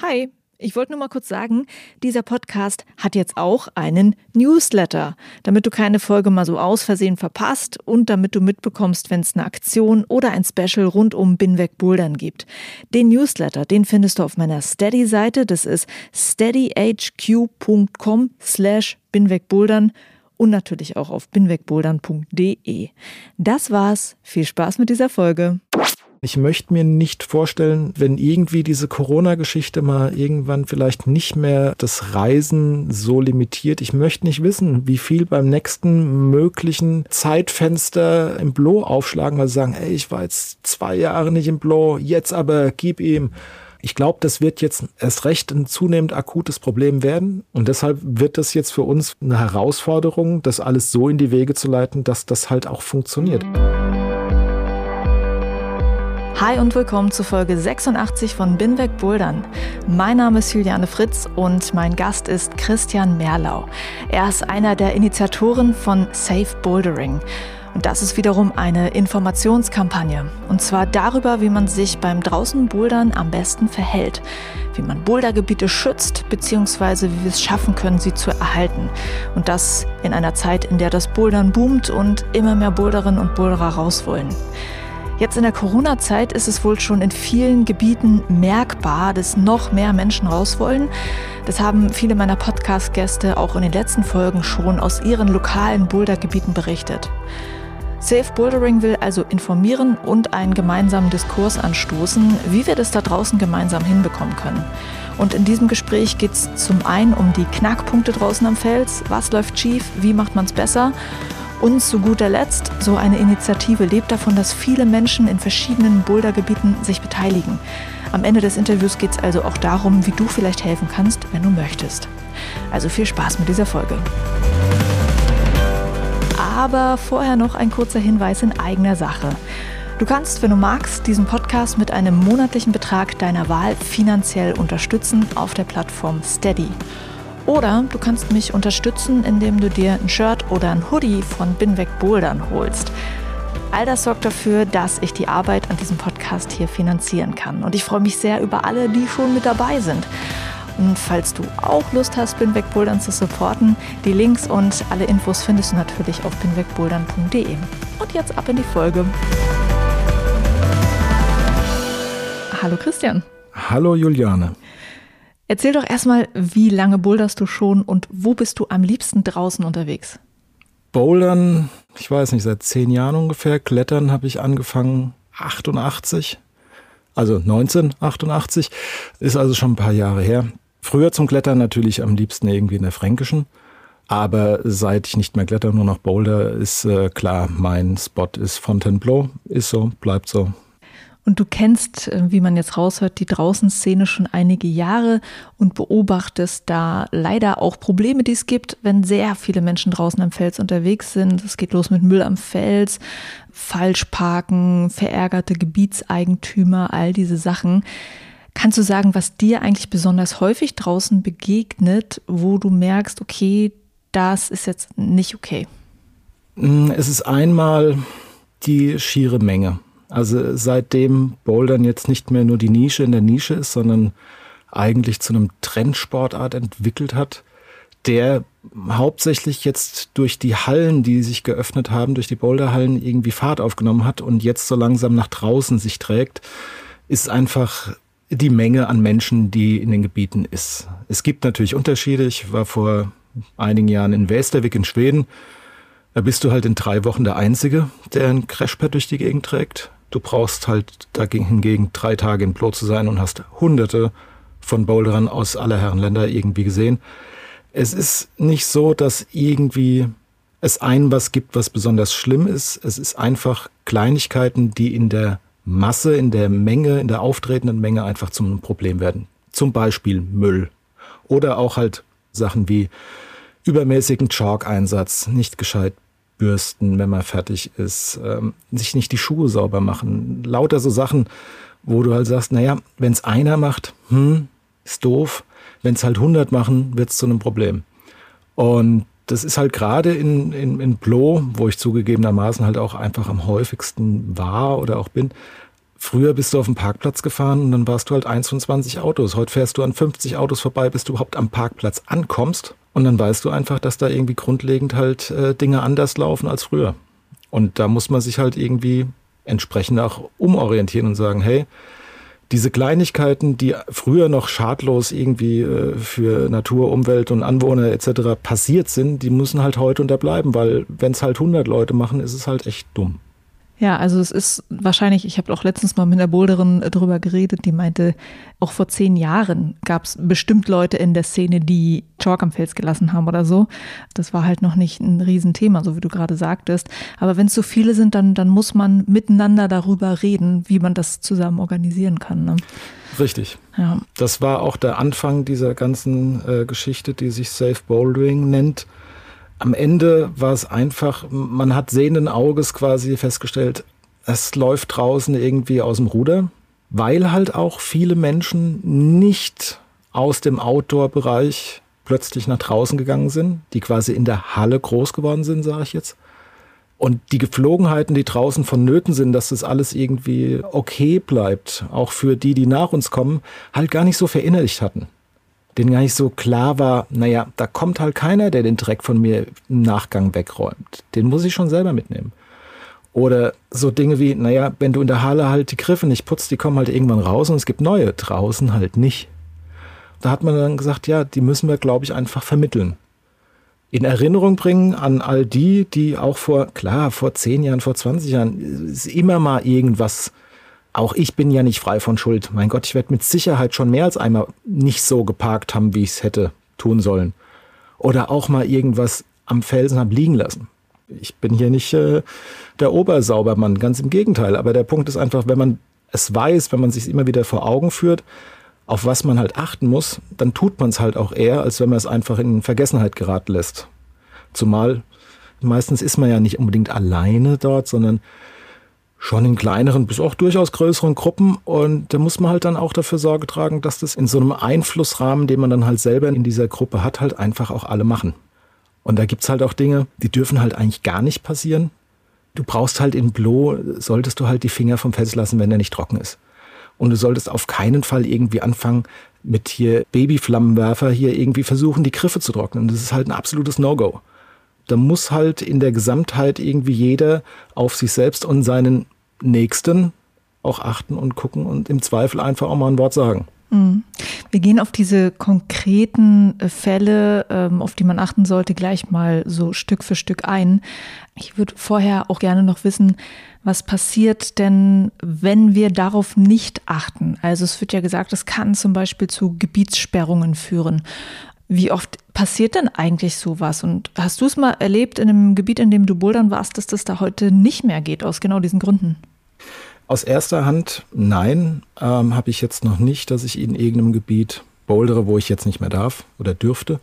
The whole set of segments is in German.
Hi, ich wollte nur mal kurz sagen, dieser Podcast hat jetzt auch einen Newsletter, damit du keine Folge mal so aus Versehen verpasst und damit du mitbekommst, wenn es eine Aktion oder ein Special rund um Binweg Bouldern gibt. Den Newsletter, den findest du auf meiner Steady-Seite, das ist steadyhq.com slash binwegbouldern und natürlich auch auf binwegbouldern.de. Das war's. Viel Spaß mit dieser Folge. Ich möchte mir nicht vorstellen, wenn irgendwie diese Corona-Geschichte mal irgendwann vielleicht nicht mehr das Reisen so limitiert. Ich möchte nicht wissen, wie viel beim nächsten möglichen Zeitfenster im Blo aufschlagen, weil sie sagen, ey, ich war jetzt zwei Jahre nicht im Blo, jetzt aber gib ihm. Ich glaube, das wird jetzt erst recht ein zunehmend akutes Problem werden. Und deshalb wird das jetzt für uns eine Herausforderung, das alles so in die Wege zu leiten, dass das halt auch funktioniert. Hi und willkommen zu Folge 86 von Binweg Bouldern. Mein Name ist Juliane Fritz und mein Gast ist Christian Merlau. Er ist einer der Initiatoren von Safe Bouldering. Und das ist wiederum eine Informationskampagne. Und zwar darüber, wie man sich beim draußen Bouldern am besten verhält. Wie man Bouldergebiete schützt, beziehungsweise wie wir es schaffen können, sie zu erhalten. Und das in einer Zeit, in der das Bouldern boomt und immer mehr Boulderinnen und Boulderer raus wollen. Jetzt in der Corona-Zeit ist es wohl schon in vielen Gebieten merkbar, dass noch mehr Menschen raus wollen. Das haben viele meiner Podcast-Gäste auch in den letzten Folgen schon aus ihren lokalen Bouldergebieten berichtet. Safe Bouldering will also informieren und einen gemeinsamen Diskurs anstoßen, wie wir das da draußen gemeinsam hinbekommen können. Und in diesem Gespräch geht es zum einen um die Knackpunkte draußen am Fels, was läuft schief, wie macht man es besser und zu guter Letzt, so eine Initiative lebt davon, dass viele Menschen in verschiedenen Bouldergebieten sich beteiligen. Am Ende des Interviews geht es also auch darum, wie du vielleicht helfen kannst, wenn du möchtest. Also viel Spaß mit dieser Folge. Aber vorher noch ein kurzer Hinweis in eigener Sache. Du kannst, wenn du magst, diesen Podcast mit einem monatlichen Betrag deiner Wahl finanziell unterstützen auf der Plattform Steady. Oder du kannst mich unterstützen, indem du dir ein Shirt oder ein Hoodie von Binweg Bouldern holst. All das sorgt dafür, dass ich die Arbeit an diesem Podcast hier finanzieren kann. Und ich freue mich sehr über alle, die schon mit dabei sind. Und falls du auch Lust hast, Binweg Bouldern zu supporten, die Links und alle Infos findest du natürlich auf binwegbouldern.de. Und jetzt ab in die Folge. Hallo Christian. Hallo Juliane. Erzähl doch erstmal, wie lange boulderst du schon und wo bist du am liebsten draußen unterwegs? Bouldern, ich weiß nicht, seit zehn Jahren ungefähr. Klettern habe ich angefangen 88, also 1988, ist also schon ein paar Jahre her. Früher zum Klettern natürlich am liebsten irgendwie in der Fränkischen. Aber seit ich nicht mehr kletter, nur noch Boulder, ist äh, klar, mein Spot ist Fontainebleau. Ist so, bleibt so. Und du kennst, äh, wie man jetzt raushört, die Draußenszene schon einige Jahre und beobachtest da leider auch Probleme, die es gibt, wenn sehr viele Menschen draußen am Fels unterwegs sind. Es geht los mit Müll am Fels, Falschparken, verärgerte Gebietseigentümer, all diese Sachen. Kannst du sagen, was dir eigentlich besonders häufig draußen begegnet, wo du merkst, okay, das ist jetzt nicht okay? Mm, es ist einmal die schiere Menge. Also seitdem Bouldern jetzt nicht mehr nur die Nische in der Nische ist, sondern eigentlich zu einem Trendsportart entwickelt hat, der hauptsächlich jetzt durch die Hallen, die sich geöffnet haben, durch die Boulderhallen irgendwie Fahrt aufgenommen hat und jetzt so langsam nach draußen sich trägt, ist einfach die Menge an Menschen, die in den Gebieten ist. Es gibt natürlich Unterschiede. Ich war vor einigen Jahren in Västervik in Schweden. Da bist du halt in drei Wochen der Einzige, der ein Crashpad durch die Gegend trägt. Du brauchst halt dagegen hingegen drei Tage im Klo zu sein und hast hunderte von Boulderern aus aller Herren Länder irgendwie gesehen. Es ist nicht so, dass irgendwie es ein was gibt, was besonders schlimm ist. Es ist einfach Kleinigkeiten, die in der Masse, in der Menge, in der auftretenden Menge einfach zum Problem werden. Zum Beispiel Müll. Oder auch halt Sachen wie übermäßigen Chalk-Einsatz, nicht gescheit bürsten, wenn man fertig ist, ähm, sich nicht die Schuhe sauber machen. Lauter so Sachen, wo du halt sagst, naja, wenn es einer macht, hm, ist doof. Wenn es halt 100 machen, wird es zu einem Problem. Und das ist halt gerade in, in, in Blo, wo ich zugegebenermaßen halt auch einfach am häufigsten war oder auch bin, Früher bist du auf dem Parkplatz gefahren und dann warst du halt eins von 20 Autos. Heute fährst du an 50 Autos vorbei, bis du überhaupt am Parkplatz ankommst. Und dann weißt du einfach, dass da irgendwie grundlegend halt äh, Dinge anders laufen als früher. Und da muss man sich halt irgendwie entsprechend auch umorientieren und sagen, hey, diese Kleinigkeiten, die früher noch schadlos irgendwie äh, für Natur, Umwelt und Anwohner etc. passiert sind, die müssen halt heute unterbleiben, weil wenn es halt 100 Leute machen, ist es halt echt dumm. Ja, also es ist wahrscheinlich, ich habe auch letztens mal mit einer Boulderin äh, drüber geredet, die meinte, auch vor zehn Jahren gab es bestimmt Leute in der Szene, die Chalk am Fels gelassen haben oder so. Das war halt noch nicht ein Riesenthema, so wie du gerade sagtest. Aber wenn es so viele sind, dann, dann muss man miteinander darüber reden, wie man das zusammen organisieren kann. Ne? Richtig. Ja. Das war auch der Anfang dieser ganzen äh, Geschichte, die sich Safe Bouldering nennt am Ende war es einfach, man hat sehenden Auges quasi festgestellt, es läuft draußen irgendwie aus dem Ruder, weil halt auch viele Menschen nicht aus dem Outdoor-Bereich plötzlich nach draußen gegangen sind, die quasi in der Halle groß geworden sind, sage ich jetzt. Und die Geflogenheiten, die draußen vonnöten sind, dass das alles irgendwie okay bleibt, auch für die, die nach uns kommen, halt gar nicht so verinnerlicht hatten denen gar nicht so klar war, naja, da kommt halt keiner, der den Dreck von mir im Nachgang wegräumt. Den muss ich schon selber mitnehmen. Oder so Dinge wie, naja, wenn du in der Halle halt die Griffe nicht putzt, die kommen halt irgendwann raus und es gibt neue, draußen halt nicht. Da hat man dann gesagt, ja, die müssen wir, glaube ich, einfach vermitteln. In Erinnerung bringen an all die, die auch vor, klar, vor 10 Jahren, vor 20 Jahren, ist immer mal irgendwas auch ich bin ja nicht frei von Schuld. Mein Gott, ich werde mit Sicherheit schon mehr als einmal nicht so geparkt haben, wie ich es hätte tun sollen. Oder auch mal irgendwas am Felsen habe liegen lassen. Ich bin hier nicht äh, der Obersaubermann, ganz im Gegenteil. Aber der Punkt ist einfach, wenn man es weiß, wenn man sich immer wieder vor Augen führt, auf was man halt achten muss, dann tut man es halt auch eher, als wenn man es einfach in Vergessenheit geraten lässt. Zumal meistens ist man ja nicht unbedingt alleine dort, sondern schon in kleineren bis auch durchaus größeren Gruppen. Und da muss man halt dann auch dafür Sorge tragen, dass das in so einem Einflussrahmen, den man dann halt selber in dieser Gruppe hat, halt einfach auch alle machen. Und da gibt's halt auch Dinge, die dürfen halt eigentlich gar nicht passieren. Du brauchst halt in Blo, solltest du halt die Finger vom Fels lassen, wenn er nicht trocken ist. Und du solltest auf keinen Fall irgendwie anfangen, mit hier Babyflammenwerfer hier irgendwie versuchen, die Griffe zu trocknen. Das ist halt ein absolutes No-Go da muss halt in der Gesamtheit irgendwie jeder auf sich selbst und seinen Nächsten auch achten und gucken und im Zweifel einfach auch mal ein Wort sagen. Mhm. Wir gehen auf diese konkreten äh, Fälle, ähm, auf die man achten sollte, gleich mal so Stück für Stück ein. Ich würde vorher auch gerne noch wissen, was passiert denn, wenn wir darauf nicht achten? Also es wird ja gesagt, es kann zum Beispiel zu Gebietssperrungen führen. Wie oft passiert denn eigentlich sowas? Und hast du es mal erlebt in einem Gebiet, in dem du bouldern warst, dass das da heute nicht mehr geht, aus genau diesen Gründen? Aus erster Hand nein, ähm, habe ich jetzt noch nicht, dass ich in irgendeinem Gebiet bouldere, wo ich jetzt nicht mehr darf oder dürfte.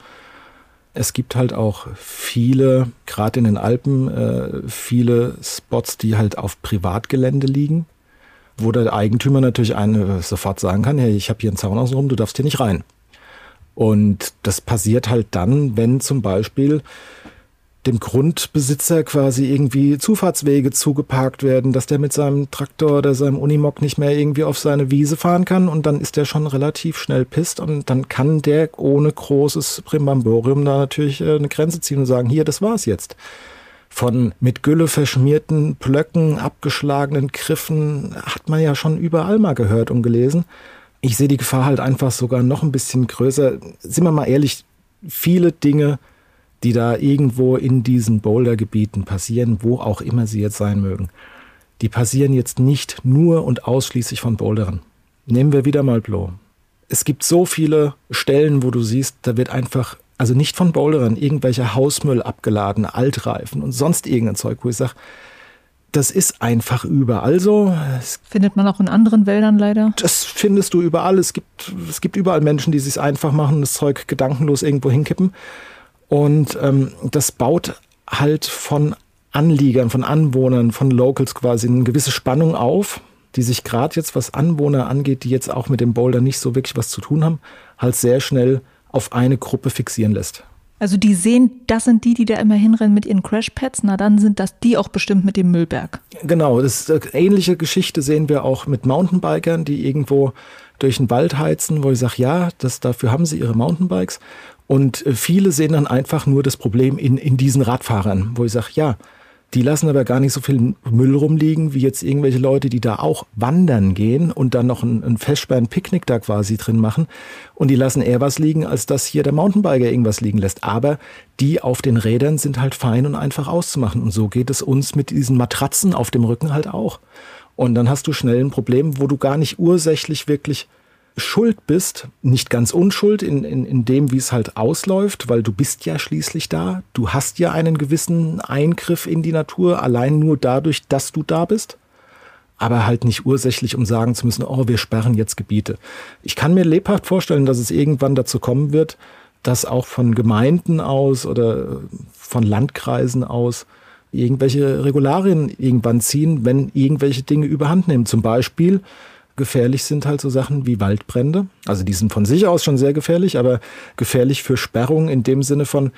Es gibt halt auch viele, gerade in den Alpen, äh, viele Spots, die halt auf Privatgelände liegen, wo der Eigentümer natürlich einen sofort sagen kann, hey, ich habe hier einen Zaun außenrum, du darfst hier nicht rein. Und das passiert halt dann, wenn zum Beispiel dem Grundbesitzer quasi irgendwie Zufahrtswege zugeparkt werden, dass der mit seinem Traktor oder seinem Unimog nicht mehr irgendwie auf seine Wiese fahren kann und dann ist der schon relativ schnell pisst und dann kann der ohne großes Primbamborium da natürlich äh, eine Grenze ziehen und sagen, hier, das war's jetzt. Von mit Gülle verschmierten Plöcken, abgeschlagenen Griffen hat man ja schon überall mal gehört und gelesen ich sehe die Gefahr halt einfach sogar noch ein bisschen größer. Sind wir mal ehrlich, viele Dinge, die da irgendwo in diesen Bouldergebieten passieren, wo auch immer sie jetzt sein mögen, die passieren jetzt nicht nur und ausschließlich von Bouldern. Nehmen wir wieder mal Blow. Es gibt so viele Stellen, wo du siehst, da wird einfach, also nicht von Boulderern, irgendwelcher Hausmüll abgeladen, Altreifen und sonst irgendein Zeug, wo ich sage, das ist einfach überall so. Es Findet man auch in anderen Wäldern leider? Das findest du überall. Es gibt, es gibt überall Menschen, die sich einfach machen, das Zeug gedankenlos irgendwo hinkippen. Und ähm, das baut halt von Anliegern, von Anwohnern, von Locals quasi eine gewisse Spannung auf, die sich gerade jetzt, was Anwohner angeht, die jetzt auch mit dem Boulder nicht so wirklich was zu tun haben, halt sehr schnell auf eine Gruppe fixieren lässt. Also die sehen, das sind die, die da immer hinrennen mit ihren Crashpads, na dann sind das die auch bestimmt mit dem Müllberg. Genau, das eine ähnliche Geschichte sehen wir auch mit Mountainbikern, die irgendwo durch den Wald heizen, wo ich sage, ja, das, dafür haben sie ihre Mountainbikes. Und äh, viele sehen dann einfach nur das Problem in, in diesen Radfahrern, wo ich sage, ja, die lassen aber gar nicht so viel Müll rumliegen, wie jetzt irgendwelche Leute, die da auch wandern gehen und dann noch ein, ein Festsperren-Picknick da quasi drin machen. Und die lassen eher was liegen, als dass hier der Mountainbiker irgendwas liegen lässt. Aber die auf den Rädern sind halt fein und einfach auszumachen. Und so geht es uns mit diesen Matratzen auf dem Rücken halt auch. Und dann hast du schnell ein Problem, wo du gar nicht ursächlich wirklich schuld bist, nicht ganz unschuld in, in, in dem, wie es halt ausläuft, weil du bist ja schließlich da. Du hast ja einen gewissen Eingriff in die Natur, allein nur dadurch, dass du da bist. Aber halt nicht ursächlich, um sagen zu müssen, oh, wir sperren jetzt Gebiete. Ich kann mir lebhaft vorstellen, dass es irgendwann dazu kommen wird, dass auch von Gemeinden aus oder von Landkreisen aus irgendwelche Regularien irgendwann ziehen, wenn irgendwelche Dinge überhand nehmen. Zum Beispiel, Gefährlich sind halt so Sachen wie Waldbrände. Also die sind von sich aus schon sehr gefährlich, aber gefährlich für Sperrung in dem Sinne von,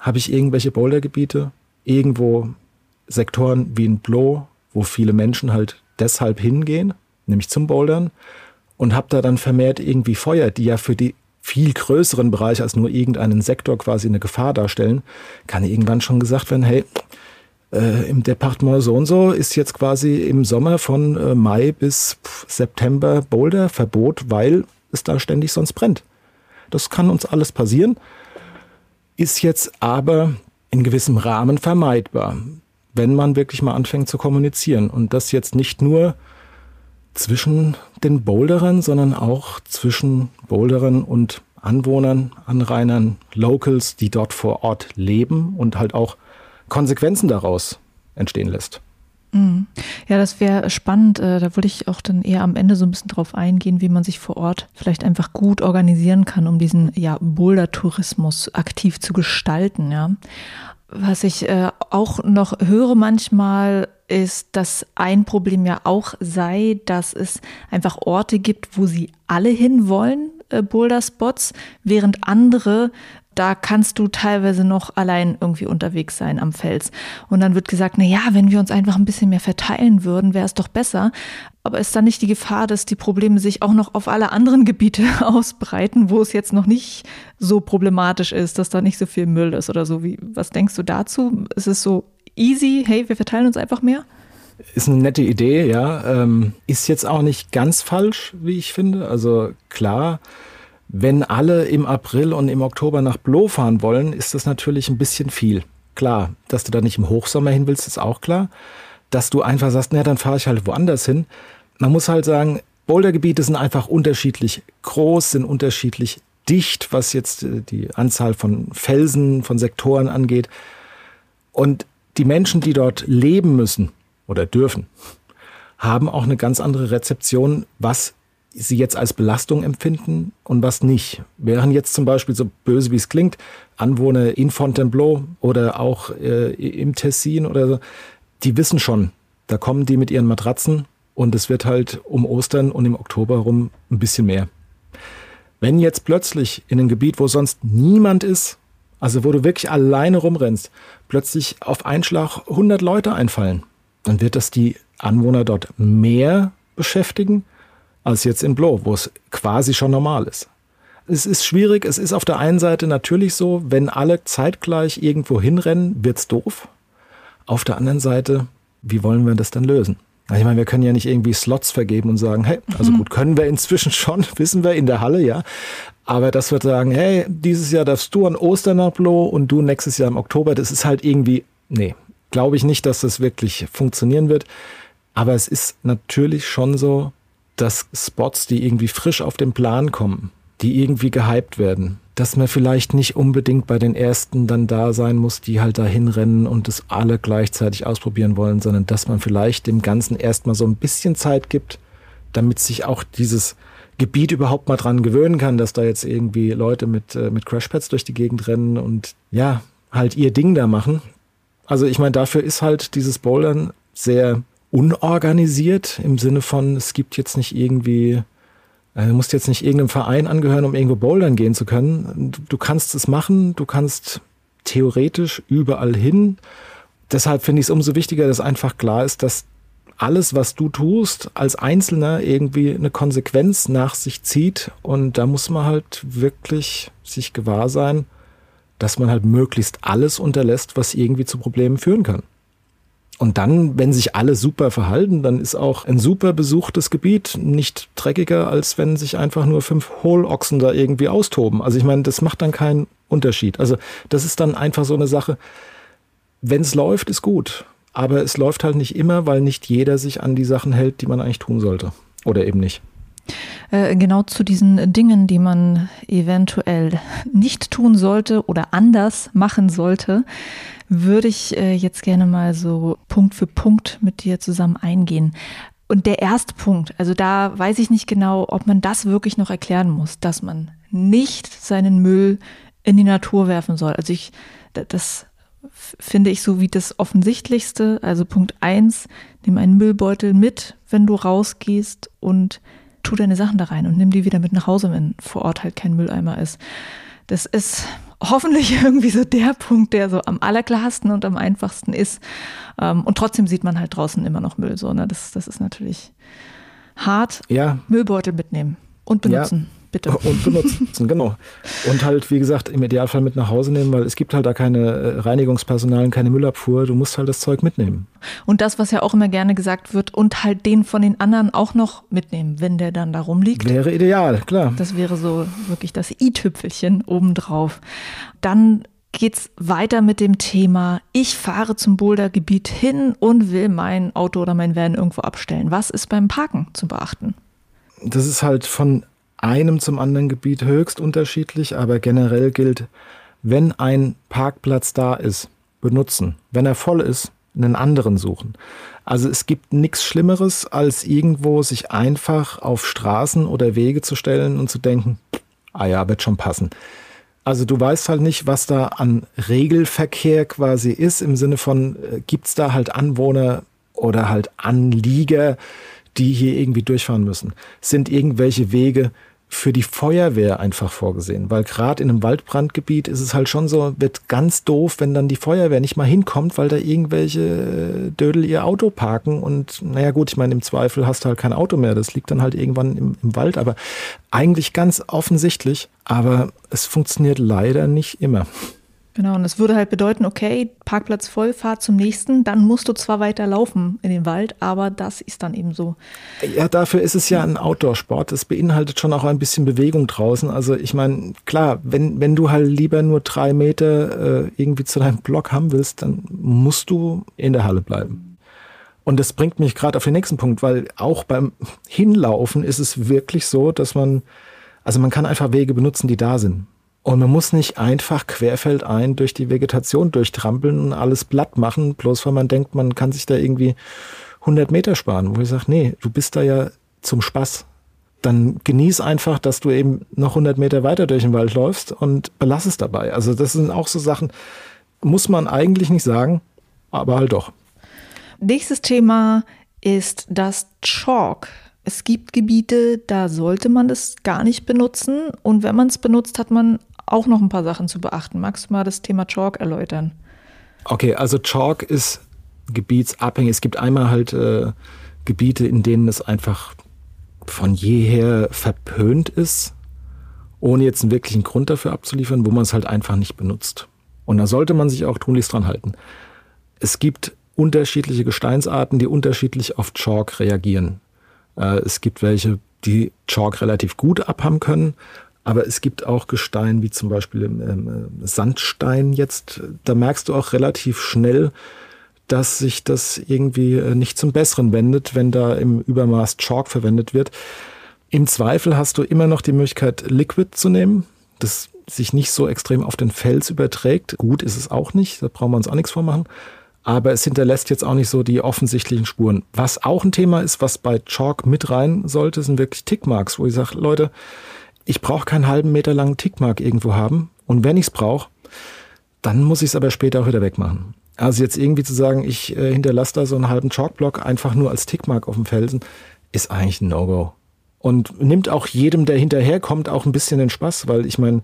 habe ich irgendwelche Bouldergebiete, irgendwo Sektoren wie in Blow, wo viele Menschen halt deshalb hingehen, nämlich zum Bouldern, und habe da dann vermehrt irgendwie Feuer, die ja für die viel größeren Bereich als nur irgendeinen Sektor quasi eine Gefahr darstellen, kann irgendwann schon gesagt werden, hey, äh, im Departement so und so ist jetzt quasi im Sommer von äh, Mai bis September Boulder Verbot, weil es da ständig sonst brennt. Das kann uns alles passieren, ist jetzt aber in gewissem Rahmen vermeidbar, wenn man wirklich mal anfängt zu kommunizieren und das jetzt nicht nur zwischen den Boulderern, sondern auch zwischen Boulderern und Anwohnern, Anrainern, Locals, die dort vor Ort leben und halt auch Konsequenzen daraus entstehen lässt. Mhm. Ja, das wäre spannend. Äh, da würde ich auch dann eher am Ende so ein bisschen drauf eingehen, wie man sich vor Ort vielleicht einfach gut organisieren kann, um diesen ja, Boulder-Tourismus aktiv zu gestalten. Ja. Was ich äh, auch noch höre manchmal, ist, dass ein Problem ja auch sei, dass es einfach Orte gibt, wo sie alle hinwollen, äh, Boulder-Spots, während andere da kannst du teilweise noch allein irgendwie unterwegs sein am Fels. Und dann wird gesagt, na ja, wenn wir uns einfach ein bisschen mehr verteilen würden, wäre es doch besser. Aber ist da nicht die Gefahr, dass die Probleme sich auch noch auf alle anderen Gebiete ausbreiten, wo es jetzt noch nicht so problematisch ist, dass da nicht so viel Müll ist oder so? Wie, was denkst du dazu? Ist es so easy, hey, wir verteilen uns einfach mehr? Ist eine nette Idee, ja. Ähm, ist jetzt auch nicht ganz falsch, wie ich finde. Also klar, wenn alle im April und im Oktober nach Bloh fahren wollen, ist das natürlich ein bisschen viel. Klar, dass du da nicht im Hochsommer hin willst, ist auch klar. Dass du einfach sagst, naja, dann fahre ich halt woanders hin. Man muss halt sagen, Bouldergebiete sind einfach unterschiedlich groß, sind unterschiedlich dicht, was jetzt äh, die Anzahl von Felsen, von Sektoren angeht. Und die Menschen, die dort leben müssen oder dürfen, haben auch eine ganz andere Rezeption, was sie jetzt als Belastung empfinden und was nicht. Wären jetzt zum Beispiel, so böse wie es klingt, Anwohner in Fontainebleau oder auch äh, im Tessin oder so, die wissen schon, da kommen die mit ihren Matratzen und es wird halt um Ostern und im Oktober rum ein bisschen mehr. Wenn jetzt plötzlich in einem Gebiet, wo sonst niemand ist, also wo du wirklich alleine rumrennst, plötzlich auf Einschlag 100 Leute einfallen, dann wird das die Anwohner dort mehr beschäftigen als jetzt in Blow, wo es quasi schon normal ist. Es ist schwierig. Es ist auf der einen Seite natürlich so, wenn alle zeitgleich irgendwo hinrennen, wird's doof. Auf der anderen Seite, wie wollen wir das dann lösen? Ich meine, wir können ja nicht irgendwie Slots vergeben und sagen, hey, also mhm. gut, können wir inzwischen schon, wissen wir in der Halle, ja. Aber dass wir sagen, hey, dieses Jahr darfst du an Ostern nach Blow und du nächstes Jahr im Oktober, das ist halt irgendwie, nee, glaube ich nicht, dass das wirklich funktionieren wird. Aber es ist natürlich schon so, dass Spots, die irgendwie frisch auf den Plan kommen, die irgendwie gehypt werden, dass man vielleicht nicht unbedingt bei den ersten dann da sein muss, die halt da hinrennen und das alle gleichzeitig ausprobieren wollen, sondern dass man vielleicht dem Ganzen erstmal so ein bisschen Zeit gibt, damit sich auch dieses Gebiet überhaupt mal dran gewöhnen kann, dass da jetzt irgendwie Leute mit, äh, mit Crashpads durch die Gegend rennen und ja, halt ihr Ding da machen. Also ich meine, dafür ist halt dieses Bouldern sehr unorganisiert im Sinne von, es gibt jetzt nicht irgendwie Äh, du musst jetzt nicht irgendeinem Verein angehören, um irgendwo bouldern gehen zu können. Du kannst es machen, du kannst theoretisch überall hin. Deshalb finde ich es umso wichtiger, dass einfach klar ist, dass alles, was du tust, als Einzelner irgendwie eine Konsequenz nach sich zieht. Und da muss man halt wirklich sich gewahr sein, dass man halt möglichst alles unterlässt, was irgendwie zu Problemen führen kann. Und dann, wenn sich alle super verhalten, dann ist auch ein super besuchtes Gebiet nicht dreckiger, als wenn sich einfach nur fünf Hohlochsen da irgendwie austoben. Also ich meine, das macht dann keinen Unterschied. Also das ist dann einfach so eine Sache. Wenn es läuft, ist gut. Aber es läuft halt nicht immer, weil nicht jeder sich an die Sachen hält, die man eigentlich tun sollte. Oder eben nicht. Äh, genau zu diesen Dingen, die man eventuell nicht tun sollte oder anders machen sollte, würde ich äh, jetzt gerne mal so Punkt für Punkt mit dir zusammen eingehen. Und der erste Punkt, also da weiß ich nicht genau, ob man das wirklich noch erklären muss, dass man nicht seinen Müll in die Natur werfen soll. Also ich, das finde ich so wie das Offensichtlichste. Also Punkt eins: nimm einen Müllbeutel mit, wenn du rausgehst und tu deine Sachen da rein und nimm die wieder mit nach Hause, wenn vor Ort halt kein Mülleimer ist. Das ist hoffentlich irgendwie so der Punkt, der so am allerklarsten und am einfachsten ist. Ähm, und trotzdem sieht man halt draußen immer noch Müll. So, ne? das, das ist natürlich hart. Ja. Müllbeutel mitnehmen und benutzen. Ja bitte. Und benutzen, genau. Und halt, wie gesagt, im Idealfall mit nach Hause nehmen, weil es gibt halt da keine äh, Reinigungspersonal und keine Müllabfuhr. Du musst halt das Zeug mitnehmen. Und das, was ja auch immer gerne gesagt wird, und halt den von den anderen auch noch mitnehmen, wenn der dann da rumliegt. Wäre ideal, klar. Das wäre so wirklich das i-Tüpfelchen obendrauf. Dann geht's weiter mit dem Thema, ich fahre zum Bouldergebiet hin und will mein Auto oder mein Van irgendwo abstellen. Was ist beim Parken zu beachten? Das ist halt von einem zum anderen Gebiet höchst unterschiedlich, aber generell gilt, wenn ein Parkplatz da ist, benutzen. Wenn er voll ist, einen anderen suchen. Also es gibt nichts Schlimmeres, als irgendwo sich einfach auf Straßen oder Wege zu stellen und zu denken, ah ja, wird schon passen. Also du weißt halt nicht, was da an Regelverkehr quasi ist, im Sinne von, äh, gibt's da halt Anwohner oder halt Anlieger, die hier irgendwie durchfahren müssen? Sind irgendwelche Wege für die Feuerwehr einfach vorgesehen, weil gerade in einem Waldbrandgebiet ist es halt schon so, wird ganz doof, wenn dann die Feuerwehr nicht mal hinkommt, weil da irgendwelche Dödel ihr Auto parken und naja gut, ich meine, im Zweifel hast du halt kein Auto mehr, das liegt dann halt irgendwann im, im Wald, aber eigentlich ganz offensichtlich, aber es funktioniert leider nicht immer. Genau, und es würde halt bedeuten, okay, Parkplatz voll, fahr zum nächsten, dann musst du zwar weiter laufen in den Wald, aber das ist dann eben so. Ja, dafür ist es ja ein Outdoor-Sport. Das beinhaltet schon auch ein bisschen Bewegung draußen. Also ich meine, klar, wenn, wenn du halt lieber nur drei Meter äh, irgendwie zu deinem Block haben willst, dann musst du in der Halle bleiben. Und das bringt mich gerade auf den nächsten Punkt, weil auch beim Hinlaufen ist es wirklich so, dass man, also man kann einfach Wege benutzen, die da sind. Und man muss nicht einfach querfeldein durch die Vegetation durchtrampeln und alles platt machen, bloß weil man denkt, man kann sich da irgendwie 100 Meter sparen. Wo ich sage, nee, du bist da ja zum Spaß. Dann genieß einfach, dass du eben noch 100 Meter weiter durch den Wald läufst und belass es dabei. Also das sind auch so Sachen, muss man eigentlich nicht sagen, aber halt doch. Nächstes Thema ist das Chalk. Es gibt Gebiete, da sollte man es gar nicht benutzen. Und wenn man es benutzt, hat man auch noch ein paar Sachen zu beachten. Magst du mal das Thema Chalk erläutern? Okay, also Chalk ist gebietsabhängig. Es gibt einmal halt äh, Gebiete, in denen es einfach von jeher verpönt ist, ohne jetzt einen wirklichen Grund dafür abzuliefern, wo man es halt einfach nicht benutzt. Und da sollte man sich auch tunlichst dran halten. Es gibt unterschiedliche Gesteinsarten, die unterschiedlich auf Chalk reagieren. Äh, es gibt welche, die Chalk relativ gut abhaben können, aber es gibt auch Gestein, wie zum Beispiel ähm, Sandstein jetzt. Da merkst du auch relativ schnell, dass sich das irgendwie äh, nicht zum Besseren wendet, wenn da im Übermaß Chalk verwendet wird. Im Zweifel hast du immer noch die Möglichkeit, Liquid zu nehmen, das sich nicht so extrem auf den Fels überträgt. Gut ist es auch nicht, da brauchen wir uns auch nichts vormachen. Aber es hinterlässt jetzt auch nicht so die offensichtlichen Spuren. Was auch ein Thema ist, was bei Chalk mit rein sollte, sind wirklich Tickmarks, wo ich sage, Leute, ich brauche keinen halben Meter langen Tickmark irgendwo haben. Und wenn ich es brauche, dann muss ich es aber später auch wieder wegmachen. Also jetzt irgendwie zu sagen, ich äh, hinterlasse da so einen halben Chalkblock einfach nur als Tickmark auf dem Felsen, ist eigentlich ein No-Go. und nimmt auch jedem, der hinterherkommt, auch ein bisschen den Spaß, weil ich meine,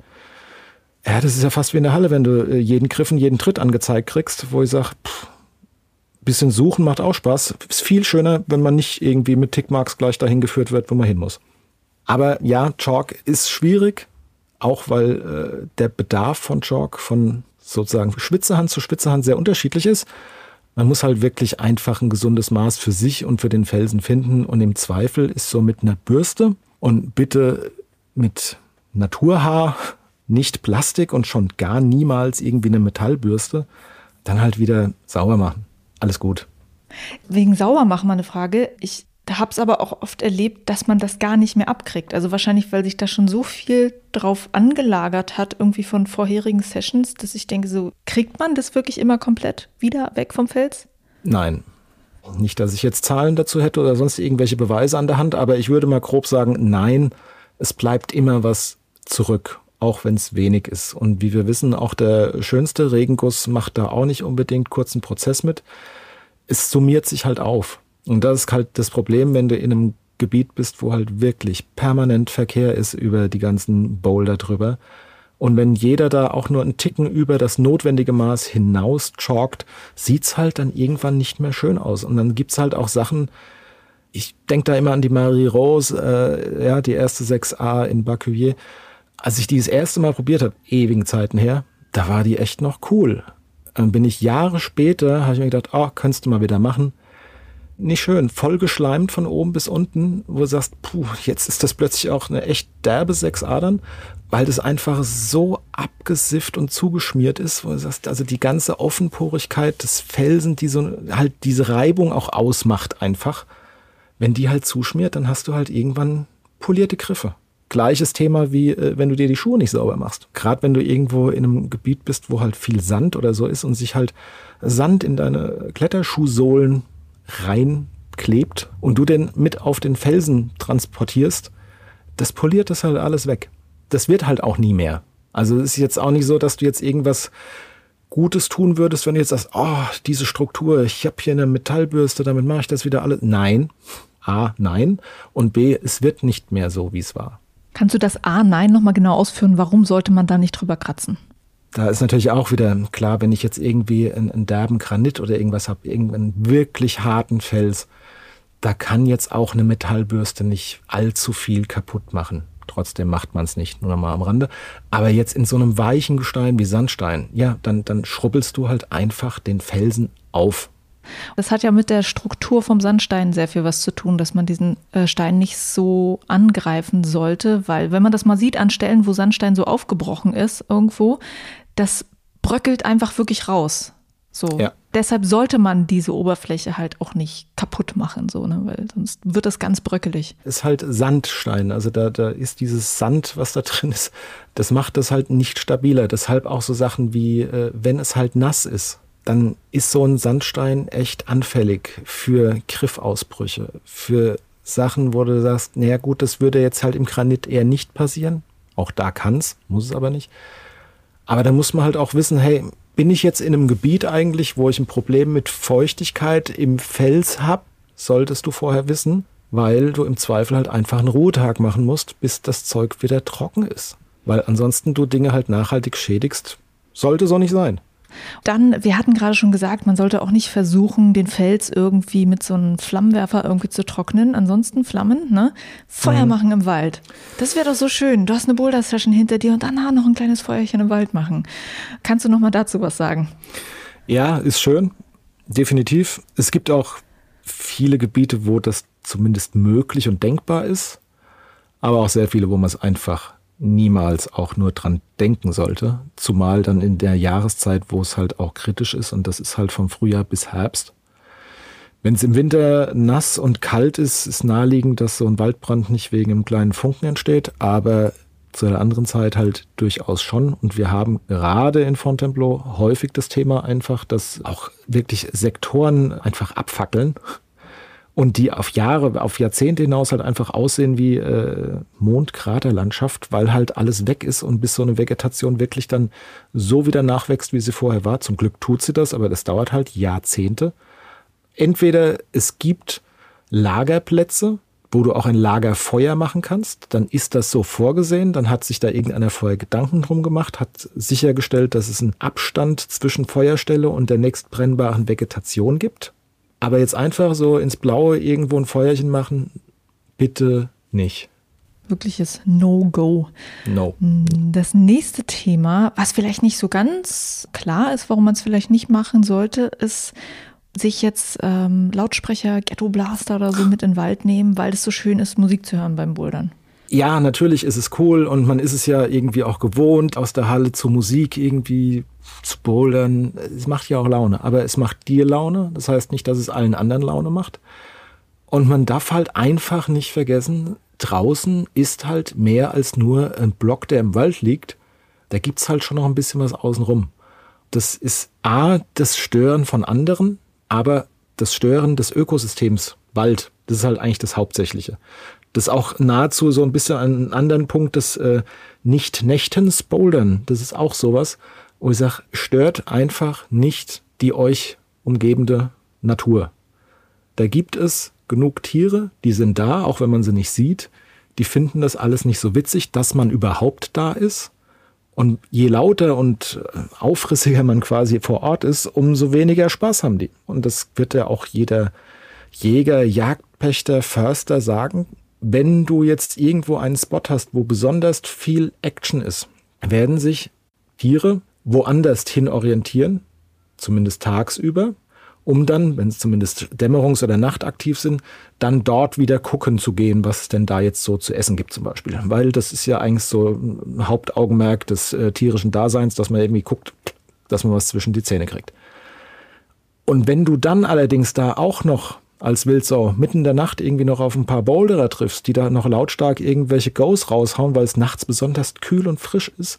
ja, das ist ja fast wie in der Halle, wenn du äh, jeden Griffen, jeden Tritt angezeigt kriegst, wo ich sage, bisschen suchen macht auch Spaß. Ist viel schöner, wenn man nicht irgendwie mit Tickmarks gleich dahin geführt wird, wo man hin muss. Aber ja, Chalk ist schwierig, auch weil äh, der Bedarf von Chalk von sozusagen Spitzehand zu Spitzehand sehr unterschiedlich ist. Man muss halt wirklich einfach ein gesundes Maß für sich und für den Felsen finden. Und im Zweifel ist so mit einer Bürste und bitte mit Naturhaar nicht Plastik und schon gar niemals irgendwie eine Metallbürste, dann halt wieder sauber machen. Alles gut. Wegen sauber machen eine Frage. Ich habe es aber auch oft erlebt, dass man das gar nicht mehr abkriegt. Also wahrscheinlich, weil sich da schon so viel drauf angelagert hat, irgendwie von vorherigen Sessions, dass ich denke, so kriegt man das wirklich immer komplett wieder weg vom Fels? Nein. Nicht, dass ich jetzt Zahlen dazu hätte oder sonst irgendwelche Beweise an der Hand, aber ich würde mal grob sagen, nein, es bleibt immer was zurück auch wenn es wenig ist. Und wie wir wissen, auch der schönste Regenguss macht da auch nicht unbedingt kurzen Prozess mit. Es summiert sich halt auf. Und das ist halt das Problem, wenn du in einem Gebiet bist, wo halt wirklich permanent Verkehr ist über die ganzen Boulder drüber. Und wenn jeder da auch nur einen Ticken über das notwendige Maß hinaus chalkt, sieht's halt dann irgendwann nicht mehr schön aus. Und dann gibt's halt auch Sachen, ich denke da immer an die Marie Rose, äh, ja, die erste 6a in Bacuvier als ich die das erste Mal probiert habe, ewigen Zeiten her, da war die echt noch cool. Dann bin ich Jahre später, habe ich mir gedacht, oh, könntest du mal wieder machen. Nicht schön, voll geschleimt von oben bis unten, wo du sagst, puh, jetzt ist das plötzlich auch eine echt derbe sechs Adern, weil das einfach so abgesifft und zugeschmiert ist, wo du sagst, also die ganze Offenporigkeit des Felsen, die so halt diese Reibung auch ausmacht einfach. Wenn die halt zuschmiert, dann hast du halt irgendwann polierte Griffe gleiches Thema wie äh, wenn du dir die Schuhe nicht sauber machst. Gerade wenn du irgendwo in einem Gebiet bist, wo halt viel Sand oder so ist und sich halt Sand in deine Kletterschuhsohlen reinklebt und du den mit auf den Felsen transportierst, das poliert das halt alles weg. Das wird halt auch nie mehr. Also es ist jetzt auch nicht so, dass du jetzt irgendwas Gutes tun würdest, wenn du jetzt sagst, oh, diese Struktur, ich habe hier eine Metallbürste, damit mache ich das wieder alles. Nein. A, nein. Und B, es wird nicht mehr so, wie es war. Kannst du das A, Nein nochmal genau ausführen? Warum sollte man da nicht drüber kratzen? Da ist natürlich auch wieder klar, wenn ich jetzt irgendwie einen, einen derben Granit oder irgendwas habe, irgendeinen wirklich harten Fels, da kann jetzt auch eine Metallbürste nicht allzu viel kaputt machen. Trotzdem macht man es nicht, nur nochmal am Rande. Aber jetzt in so einem weichen Gestein wie Sandstein, ja, dann, dann schrubbelst du halt einfach den Felsen auf. Das hat ja mit der Struktur vom Sandstein sehr viel was zu tun, dass man diesen äh, Stein nicht so angreifen sollte, weil wenn man das mal sieht an Stellen, wo Sandstein so aufgebrochen ist irgendwo, das bröckelt einfach wirklich raus. So. Ja. Deshalb sollte man diese Oberfläche halt auch nicht kaputt machen, so, ne? weil sonst wird das ganz bröckelig. Ist halt Sandstein, also da, da ist dieses Sand, was da drin ist, das macht das halt nicht stabiler. Deshalb auch so Sachen wie, äh, wenn es halt nass ist, dann ist so ein Sandstein echt anfällig für Griffausbrüche, für Sachen, wo du sagst, naja gut, das würde jetzt halt im Granit eher nicht passieren. Auch da kann es, muss es aber nicht. Aber da muss man halt auch wissen, hey, bin ich jetzt in einem Gebiet eigentlich, wo ich ein Problem mit Feuchtigkeit im Fels habe, solltest du vorher wissen, weil du im Zweifel halt einfach einen Ruhetag machen musst, bis das Zeug wieder trocken ist. Weil ansonsten du Dinge halt nachhaltig schädigst. Sollte so nicht sein. Dann, wir hatten gerade schon gesagt, man sollte auch nicht versuchen, den Fels irgendwie mit so einem Flammenwerfer irgendwie zu trocknen. Ansonsten Flammen, ne? Feuer mhm. machen im Wald. Das wäre doch so schön. Du hast eine Boulder-Session hinter dir und danach noch ein kleines Feuerchen im Wald machen. Kannst du noch mal dazu was sagen? Ja, ist schön. Definitiv. Es gibt auch viele Gebiete, wo das zumindest möglich und denkbar ist, aber auch sehr viele, wo man es einfach niemals auch nur dran denken sollte. Zumal dann in der Jahreszeit, wo es halt auch kritisch ist und das ist halt vom Frühjahr bis Herbst. Wenn es im Winter nass und kalt ist, ist naheliegend, dass so ein Waldbrand nicht wegen einem kleinen Funken entsteht, aber zu einer anderen Zeit halt durchaus schon. Und wir haben gerade in Fontainebleau häufig das Thema einfach, dass auch wirklich Sektoren einfach abfackeln und die auf Jahre, auf Jahrzehnte hinaus halt einfach aussehen wie äh, Mondkraterlandschaft, weil halt alles weg ist und bis so eine Vegetation wirklich dann so wieder nachwächst, wie sie vorher war. Zum Glück tut sie das, aber das dauert halt Jahrzehnte. Entweder es gibt Lagerplätze, wo du auch ein Lagerfeuer machen kannst, dann ist das so vorgesehen, dann hat sich da irgendeiner vorher Gedanken drum gemacht, hat sichergestellt, dass es einen Abstand zwischen Feuerstelle und der nächstbrennbaren Vegetation gibt. Aber jetzt einfach so ins Blaue irgendwo ein Feuerchen machen, bitte nicht. Wirkliches No-Go. No. Das nächste Thema, was vielleicht nicht so ganz klar ist, warum man es vielleicht nicht machen sollte, ist sich jetzt ähm, Lautsprecher, Ghetto Blaster oder so mit in den Wald nehmen, weil es so schön ist, Musik zu hören beim Bouldern. Ja, natürlich ist es cool und man ist es ja irgendwie auch gewohnt, aus der Halle zur Musik irgendwie zu bouldern. Es macht ja auch Laune, aber es macht dir Laune. Das heißt nicht, dass es allen anderen Laune macht. Und man darf halt einfach nicht vergessen, draußen ist halt mehr als nur ein Block, der im Wald liegt. Da gibt's halt schon noch ein bisschen was außenrum. Das ist A, das Stören von anderen, aber das Stören des Ökosystems Wald, das ist halt eigentlich das Hauptsächliche. Das ist auch nahezu so ein bisschen ein anderen Punkt des äh, Nicht-Nächtens Bouldern. Das ist auch sowas, wo ich sage, stört einfach nicht die euch umgebende Natur. Da gibt es genug Tiere, die sind da, auch wenn man sie nicht sieht. Die finden das alles nicht so witzig, dass man überhaupt da ist. Und je lauter und äh, aufrissiger man quasi vor Ort ist, umso weniger Spaß haben die. Und das wird ja auch jeder Jäger, Jagdpächter, Förster sagen. Wenn du jetzt irgendwo einen Spot hast, wo besonders viel Action ist, werden sich Tiere woanders hin orientieren, zumindest tagsüber, um dann, wenn es zumindest dämmerungs- oder nachtaktiv sind, dann dort wieder gucken zu gehen, was es denn da jetzt so zu essen gibt zum Beispiel. Weil das ist ja eigentlich so ein Hauptaugenmerk des äh, tierischen Daseins, dass man irgendwie guckt, dass man was zwischen die Zähne kriegt. Und wenn du dann allerdings da auch noch als Wildsau mitten in der Nacht irgendwie noch auf ein paar Boulderer triffst, die da noch lautstark irgendwelche Goes raushauen, weil es nachts besonders kühl und frisch ist,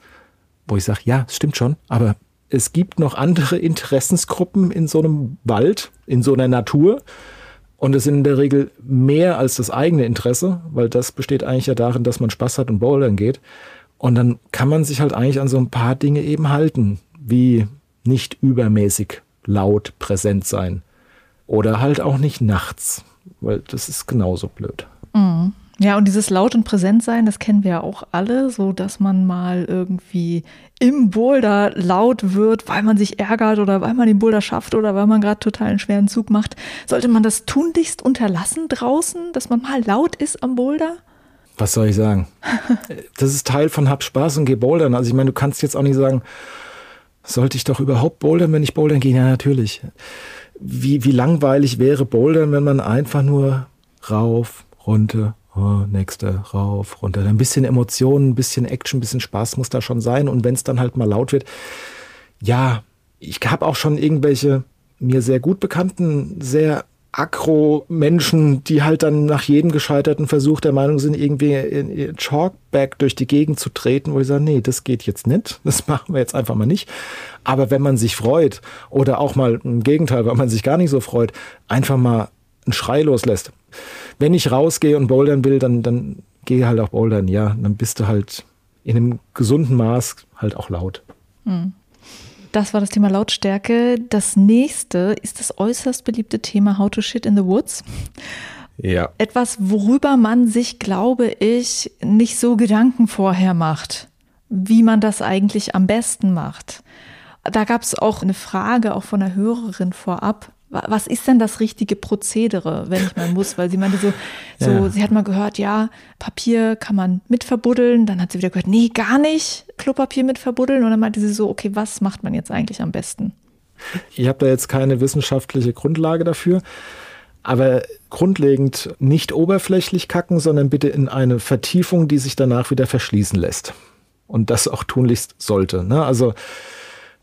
wo ich sage, ja, stimmt schon, aber es gibt noch andere Interessensgruppen in so einem Wald, in so einer Natur. Und es sind in der Regel mehr als das eigene Interesse, weil das besteht eigentlich ja darin, dass man Spaß hat und bouldern geht. Und dann kann man sich halt eigentlich an so ein paar Dinge eben halten, wie nicht übermäßig laut präsent sein. Oder halt auch nicht nachts, weil das ist genauso blöd. Mhm. Ja, und dieses laut und präsent sein, das kennen wir ja auch alle, so dass man mal irgendwie im Boulder laut wird, weil man sich ärgert oder weil man den Boulder schafft oder weil man gerade total einen schweren Zug macht. Sollte man das tunlichst unterlassen draußen, dass man mal laut ist am Boulder? Was soll ich sagen? das ist Teil von Hab Spaß und geh bouldern. Also ich meine, du kannst jetzt auch nicht sagen, sollte ich doch überhaupt bouldern, wenn ich bouldern gehe? Ja, natürlich. Wie, wie langweilig wäre bouldern, wenn man einfach nur rauf, runter, oh, nächste, rauf, runter. Ein bisschen Emotionen, ein bisschen Action, ein bisschen Spaß muss da schon sein. Und wenn es dann halt mal laut wird, ja, ich habe auch schon irgendwelche mir sehr gut bekannten, sehr Akro-Menschen, die halt dann nach jedem gescheiterten Versuch der Meinung sind, irgendwie in Chalkback durch die Gegend zu treten, wo ich sage, nee, das geht jetzt nicht, das machen wir jetzt einfach mal nicht. Aber wenn man sich freut oder auch mal im Gegenteil, weil man sich gar nicht so freut, einfach mal einen Schrei loslässt, wenn ich rausgehe und bouldern will, dann, dann gehe halt auch bouldern, ja. Dann bist du halt in einem gesunden Maß halt auch laut. Hm. Das war das Thema Lautstärke. Das nächste ist das äußerst beliebte Thema How to Shit in the Woods. Ja. Etwas, worüber man sich, glaube ich, nicht so Gedanken vorher macht, wie man das eigentlich am besten macht. Da gab es auch eine Frage auch von einer Hörerin vorab, was ist denn das richtige Prozedere, wenn ich mal muss? Weil sie meinte so, so ja. sie hat mal gehört, ja, Papier kann man mit verbuddeln. Dann hat sie wieder gehört, nee, gar nicht Klopapier mit verbuddeln. Und dann meinte sie so, okay, was macht man jetzt eigentlich am besten? Ich habe da jetzt keine wissenschaftliche Grundlage dafür. Aber grundlegend nicht oberflächlich kacken, sondern bitte in eine Vertiefung, die sich danach wieder verschließen lässt. Und das auch tunlichst sollte. Ne? Also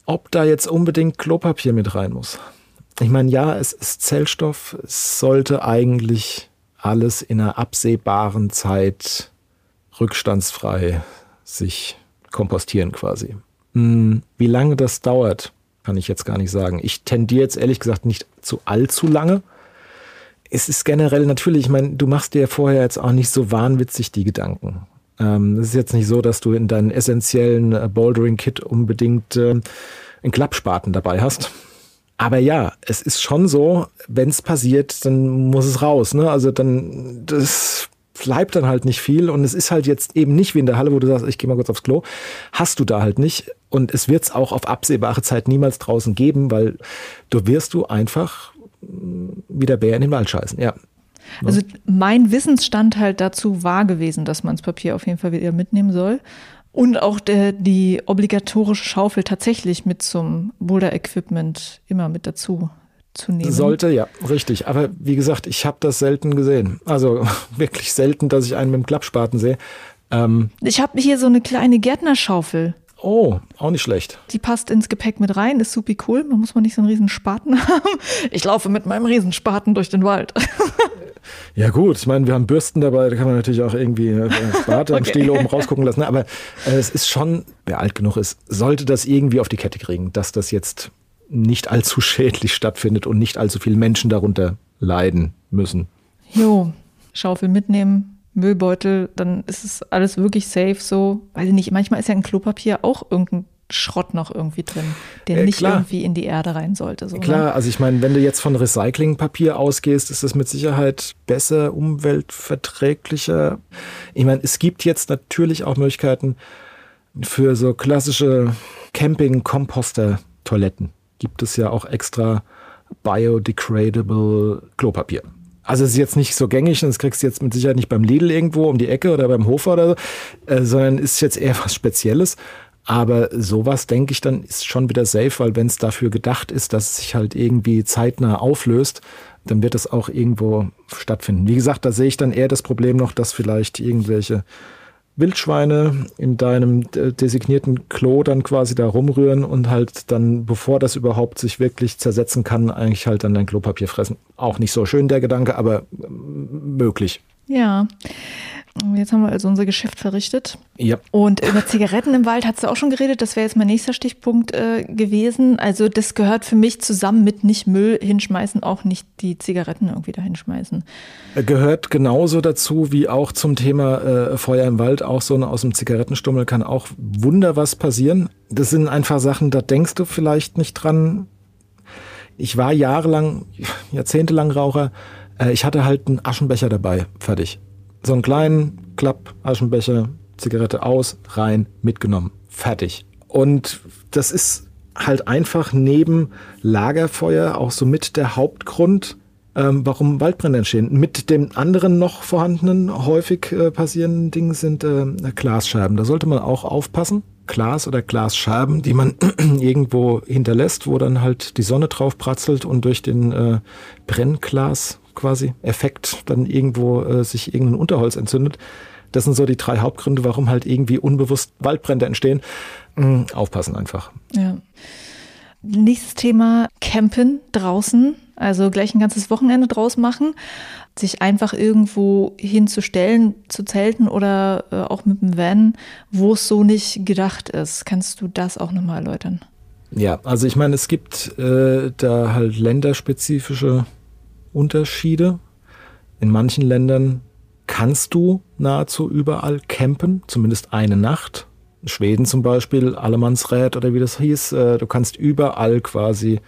ob da jetzt unbedingt Klopapier mit rein muss ich meine, ja, es ist Zellstoff. Es sollte eigentlich alles in einer absehbaren Zeit rückstandsfrei sich kompostieren quasi. Hm, wie lange das dauert, kann ich jetzt gar nicht sagen. Ich tendiere jetzt ehrlich gesagt nicht zu allzu lange. Es ist generell natürlich, ich meine, du machst dir vorher jetzt auch nicht so wahnwitzig die Gedanken. Ähm, es ist jetzt nicht so, dass du in deinem essentiellen äh, Bouldering-Kit unbedingt äh, einen Klappspaten dabei hast Aber ja, es ist schon so, wenn es passiert, dann muss es raus. Ne? Also dann, das bleibt dann halt nicht viel und es ist halt jetzt eben nicht wie in der Halle, wo du sagst, ich gehe mal kurz aufs Klo. Hast du da halt nicht und es wird es auch auf absehbare Zeit niemals draußen geben, weil du wirst du einfach wie der Bär in den Wald scheißen, ja. Also mein Wissensstand halt dazu war gewesen, dass man das Papier auf jeden Fall wieder mitnehmen soll. Und auch der, die obligatorische Schaufel tatsächlich mit zum Boulder-Equipment immer mit dazu zu nehmen. Sollte, ja, richtig. Aber wie gesagt, ich habe das selten gesehen. Also wirklich selten, dass ich einen mit dem Klappspaten sehe. Ähm, ich habe hier so eine kleine Gärtnerschaufel. Oh, auch nicht schlecht. Die passt ins Gepäck mit rein, ist super cool. Man muss man nicht so einen riesen Spaten haben. Ich laufe mit meinem Riesenspaten durch den Wald. Ja gut, ich meine, wir haben Bürsten dabei, da kann man natürlich auch irgendwie äh, Bart am okay. Stiel oben rausgucken lassen. Aber äh, es ist schon, wer alt genug ist, sollte das irgendwie auf die Kette kriegen, dass das jetzt nicht allzu schädlich stattfindet und nicht allzu viele Menschen darunter leiden müssen. Jo, Schaufel mitnehmen, Müllbeutel, dann ist es alles wirklich safe so. Weiß ich nicht, manchmal ist ja ein Klopapier auch irgendein Schrott noch irgendwie drin, der äh, nicht irgendwie in die Erde rein sollte. So, ne? klar, ne? also ich meine, wenn du jetzt von Recyclingpapier ausgehst, ist das mit Sicherheit besser, umweltverträglicher. Ich meine, es gibt jetzt natürlich auch Möglichkeiten für so klassische Camping-Komposter-Toiletten. Gibt es ja auch extra biodegradable Klopapier. Also es ist jetzt nicht so gängig und das kriegst du jetzt mit Sicherheit nicht beim Lidl irgendwo um die Ecke oder beim Hofer oder so, äh, sondern ist jetzt eher was Spezielles. Aber sowas, denke ich, dann ist schon wieder safe, weil wenn es dafür gedacht ist, dass es sich halt irgendwie zeitnah auflöst, dann wird es auch irgendwo stattfinden. Wie gesagt, da sehe ich dann eher das Problem noch, dass vielleicht irgendwelche Wildschweine in deinem äh, designierten Klo dann quasi da rumrühren und halt dann, bevor das überhaupt sich wirklich zersetzen kann, eigentlich halt dann dein Klopapier fressen. Auch nicht so schön der Gedanke, aber möglich. Ja. Jetzt haben wir also unser Geschäft verrichtet. Ja. Und über Zigaretten im Wald hat du auch schon geredet. Das wäre jetzt mein nächster Stichpunkt äh, gewesen. Also das gehört für mich zusammen mit nicht Müll hinschmeißen, auch nicht die Zigaretten irgendwie da hinschmeißen. Gehört genauso dazu wie auch zum Thema äh, Feuer im Wald. Auch so aus dem Zigarettenstummel kann auch wunder was passieren. Das sind einfach Sachen, da denkst du vielleicht nicht dran. Ich war jahrelang, jahrzehntelang Raucher. Äh, ich hatte halt einen Aschenbecher dabei. Fertig so einen kleinen Klapp, Aschenbecher, Zigarette aus, rein, mitgenommen. Fertig. Und das ist halt einfach neben Lagerfeuer auch so mit der Hauptgrund, ähm, warum Waldbrände entstehen. Mit dem anderen noch vorhandenen, häufig äh, passierenden Ding sind äh, Glasscheiben. Da sollte man auch aufpassen. Glas oder Glasscherben, die man irgendwo hinterlässt, wo dann halt die Sonne drauf pratzelt und durch den äh, Brennglas quasi Effekt dann irgendwo äh, sich irgendein Unterholz entzündet. Das sind so die drei Hauptgründe, warum halt irgendwie unbewusst Waldbrände entstehen. Mhm, aufpassen einfach. Ja. Nächstes Thema Campen draußen, also gleich ein ganzes Wochenende draus machen, sich einfach irgendwo hinzustellen, zu zelten oder äh, auch mit dem Van, wo es so nicht gedacht ist. Kannst du das auch nochmal erläutern? Ja, also ich meine, es gibt äh, da halt länderspezifische Unterschiede. In manchen Ländern kannst du nahezu überall campen, zumindest eine Nacht. In Schweden zum Beispiel, Allemannsrät oder wie das hieß. Äh, du kannst überall quasi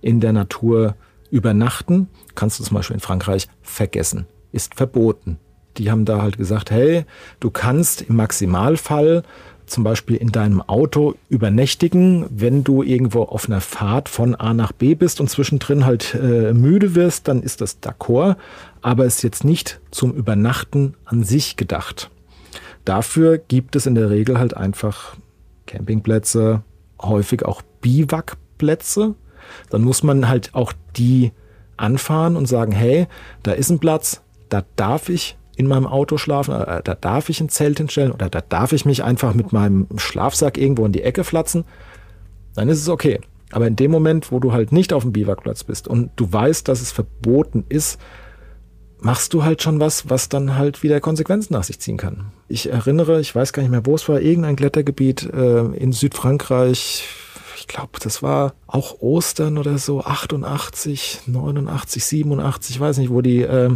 in der Natur übernachten. Kannst du zum Beispiel in Frankreich vergessen. Ist verboten. Die haben da halt gesagt, hey, du kannst im Maximalfall zum Beispiel in deinem Auto übernächtigen, wenn du irgendwo auf einer Fahrt von A nach B bist und zwischendrin halt äh, müde wirst, dann ist das d'accord, aber ist jetzt nicht zum Übernachten an sich gedacht. Dafür gibt es in der Regel halt einfach Campingplätze, häufig auch Biwakplätze. Dann muss man halt auch die anfahren und sagen, hey, da ist ein Platz, da darf ich in meinem Auto schlafen, äh, da darf ich ein Zelt hinstellen oder da darf ich mich einfach mit meinem Schlafsack irgendwo in die Ecke flatzen, dann ist es okay. Aber in dem Moment, wo du halt nicht auf dem Biwakplatz bist und du weißt, dass es verboten ist, machst du halt schon was, was dann halt wieder Konsequenzen nach sich ziehen kann. Ich erinnere, ich weiß gar nicht mehr, wo es war, irgendein Klettergebiet äh, in Südfrankreich, ich glaube, das war auch Ostern oder so, 88, 89, 87, ich weiß nicht, wo die äh,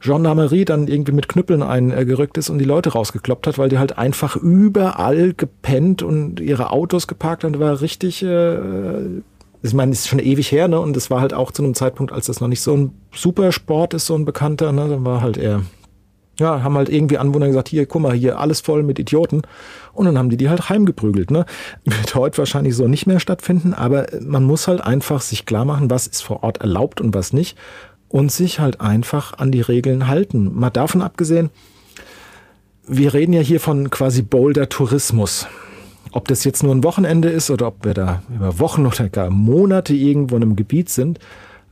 Gendarmerie dann irgendwie mit Knüppeln eingerückt ist und die Leute rausgekloppt hat, weil die halt einfach überall gepennt und ihre Autos geparkt haben. Da war richtig äh, ich meine, es ist schon ewig her, ne? Und es war halt auch zu einem Zeitpunkt, als das noch nicht so ein Supersport ist, so ein bekannter, ne? Dann war halt eher, ja, haben halt irgendwie Anwohner gesagt, hier, guck mal, hier alles voll mit Idioten. Und dann haben die die halt heimgeprügelt, ne? Wird heute wahrscheinlich so nicht mehr stattfinden, aber man muss halt einfach sich klar machen, was ist vor Ort erlaubt und was nicht. Und sich halt einfach an die Regeln halten. Mal davon abgesehen, wir reden ja hier von quasi Boulder-Tourismus. Ob das jetzt nur ein Wochenende ist oder ob wir da über Wochen oder gar Monate irgendwo in einem Gebiet sind,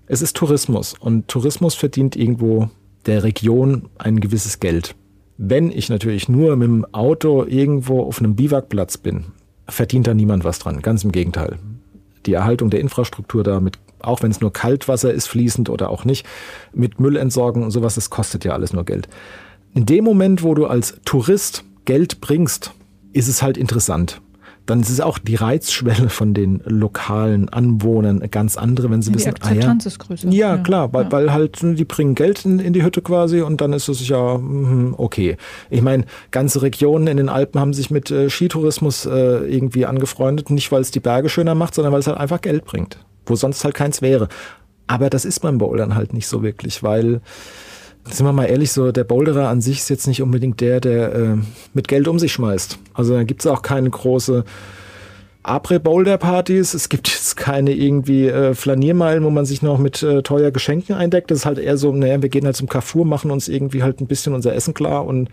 es ist Tourismus und Tourismus verdient irgendwo der Region ein gewisses Geld. Wenn ich natürlich nur mit dem Auto irgendwo auf einem Biwakplatz bin, verdient da niemand was dran. Ganz im Gegenteil. Die Erhaltung der Infrastruktur da mit, auch wenn es nur Kaltwasser ist, fließend oder auch nicht, mit Müllentsorgung und sowas, das kostet ja alles nur Geld. In dem Moment, wo du als Tourist Geld bringst, ist es halt interessant dann ist es auch die Reizschwelle von den lokalen Anwohnern ganz andere, wenn sie ja, wissen, die Akzeptanz ah, ja, ist größer. Ja, klar, weil, ja. weil halt die bringen Geld in, in, die Hütte quasi und dann ist es ja mhm, okay. Ich meine, ganze Regionen in den Alpen haben sich mit äh, Skitourismus äh, irgendwie angefreundet, nicht weil es die Berge schöner macht, sondern weil es halt einfach Geld bringt, wo sonst halt keins wäre. Aber das ist beim Bouldern halt nicht so wirklich, weil sind wir mal ehrlich, so der Boulderer an sich ist jetzt nicht unbedingt der, der äh, mit Geld um sich schmeißt. Also da gibt es auch keine große Après-Boulder-Partys. Es gibt jetzt keine irgendwie äh, Flaniermeilen, wo man sich noch mit äh, teuer Geschenken eindeckt. Das ist halt eher so, naja, wir gehen halt zum Carrefour, machen uns irgendwie halt ein bisschen unser Essen klar und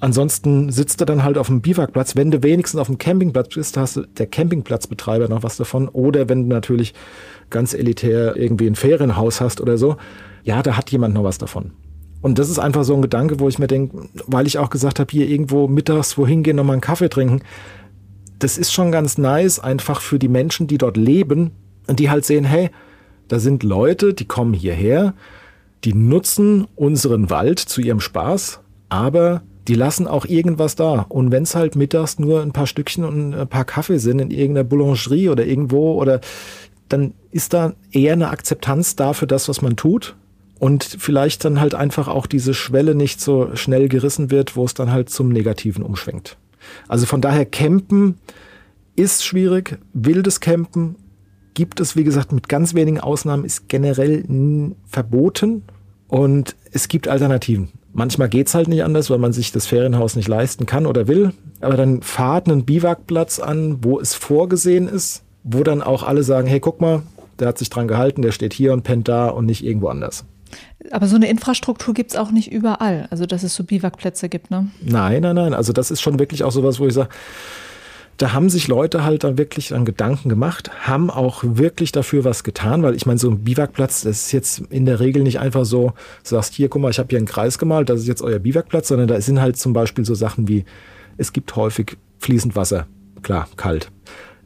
ansonsten sitzt er dann halt auf dem Biwakplatz. Wenn du wenigstens auf dem Campingplatz bist, hast du der Campingplatzbetreiber noch was davon. Oder wenn du natürlich ganz elitär irgendwie ein Ferienhaus hast oder so, ja, da hat jemand noch was davon. Und das ist einfach so ein Gedanke, wo ich mir denke, weil ich auch gesagt habe, hier irgendwo mittags wohin gehen, nochmal einen Kaffee trinken. Das ist schon ganz nice, einfach für die Menschen, die dort leben und die halt sehen, hey, da sind Leute, die kommen hierher, die nutzen unseren Wald zu ihrem Spaß, aber die lassen auch irgendwas da. Und wenn es halt mittags nur ein paar Stückchen und ein paar Kaffee sind in irgendeiner Boulangerie oder irgendwo oder dann ist da eher eine Akzeptanz da für das, was man tut und vielleicht dann halt einfach auch diese Schwelle nicht so schnell gerissen wird, wo es dann halt zum Negativen umschwenkt. Also von daher Campen ist schwierig, wildes Campen gibt es, wie gesagt, mit ganz wenigen Ausnahmen, ist generell verboten und es gibt Alternativen. Manchmal geht's halt nicht anders, weil man sich das Ferienhaus nicht leisten kann oder will. Aber dann fahrt einen Biwakplatz an, wo es vorgesehen ist, wo dann auch alle sagen, hey, guck mal, der hat sich dran gehalten, der steht hier und pennt da und nicht irgendwo anders. Aber so eine Infrastruktur gibt es auch nicht überall, also dass es so Biwakplätze gibt, ne? Nein, nein, nein. Also das ist schon wirklich auch sowas, wo ich sage, da haben sich Leute halt dann wirklich an Gedanken gemacht, haben auch wirklich dafür was getan, weil ich meine, so ein Biwakplatz, das ist jetzt in der Regel nicht einfach so, du sagst, hier, guck mal, ich habe hier einen Kreis gemalt, das ist jetzt euer Biwakplatz, sondern da sind halt zum Beispiel so Sachen wie, es gibt häufig fließend Wasser, klar, kalt.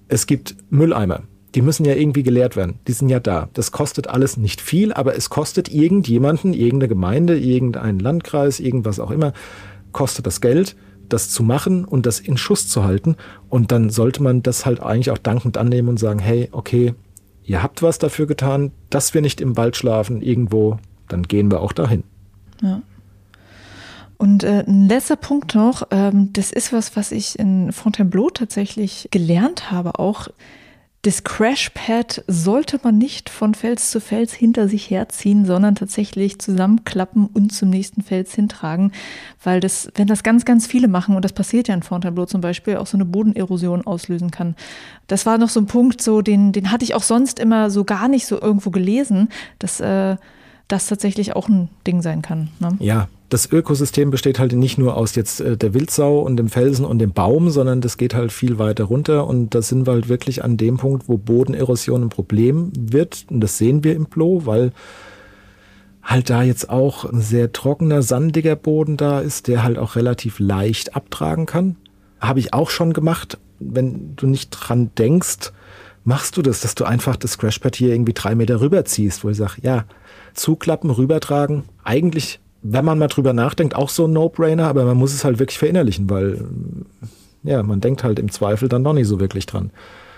Es gibt Mülleimer, die müssen ja irgendwie geleert werden. Die sind ja da. Das kostet alles nicht viel, aber es kostet irgendjemanden, irgendeine Gemeinde, irgendeinen Landkreis, irgendwas auch immer, kostet das Geld, das zu machen und das in Schuss zu halten. Und dann sollte man das halt eigentlich auch dankend annehmen und sagen, hey, okay, ihr habt was dafür getan, dass wir nicht im Wald schlafen irgendwo, dann gehen wir auch dahin. Ja. Und äh, ein letzter Punkt noch, ähm, das ist was, was ich in Fontainebleau tatsächlich gelernt habe, auch das Crashpad sollte man nicht von Fels zu Fels hinter sich herziehen, sondern tatsächlich zusammenklappen und zum nächsten Fels hintragen, weil das, wenn das ganz, ganz viele machen, und das passiert ja in Fontainebleau zum Beispiel, auch so eine Bodenerosion auslösen kann. Das war noch so ein Punkt, so den, den hatte ich auch sonst immer so gar nicht so irgendwo gelesen, dass äh, das tatsächlich auch ein Ding sein kann. Ne? Ja, das Ökosystem besteht halt nicht nur aus jetzt äh, der Wildsau und dem Felsen und dem Baum, sondern das geht halt viel weiter runter und da sind wir halt wirklich an dem Punkt, wo Bodenerosion ein Problem wird und das sehen wir im Plo, weil halt da jetzt auch ein sehr trockener, sandiger Boden da ist, der halt auch relativ leicht abtragen kann. Habe ich auch schon gemacht. Wenn du nicht dran denkst, machst du das, dass du einfach das Crashpad hier irgendwie drei Meter rüberziehst, wo ich sage, ja, zuklappen, rübertragen, eigentlich wenn man mal drüber nachdenkt, auch so ein No-Brainer, aber man muss es halt wirklich verinnerlichen, weil ja, man denkt halt im Zweifel dann doch nicht so wirklich dran.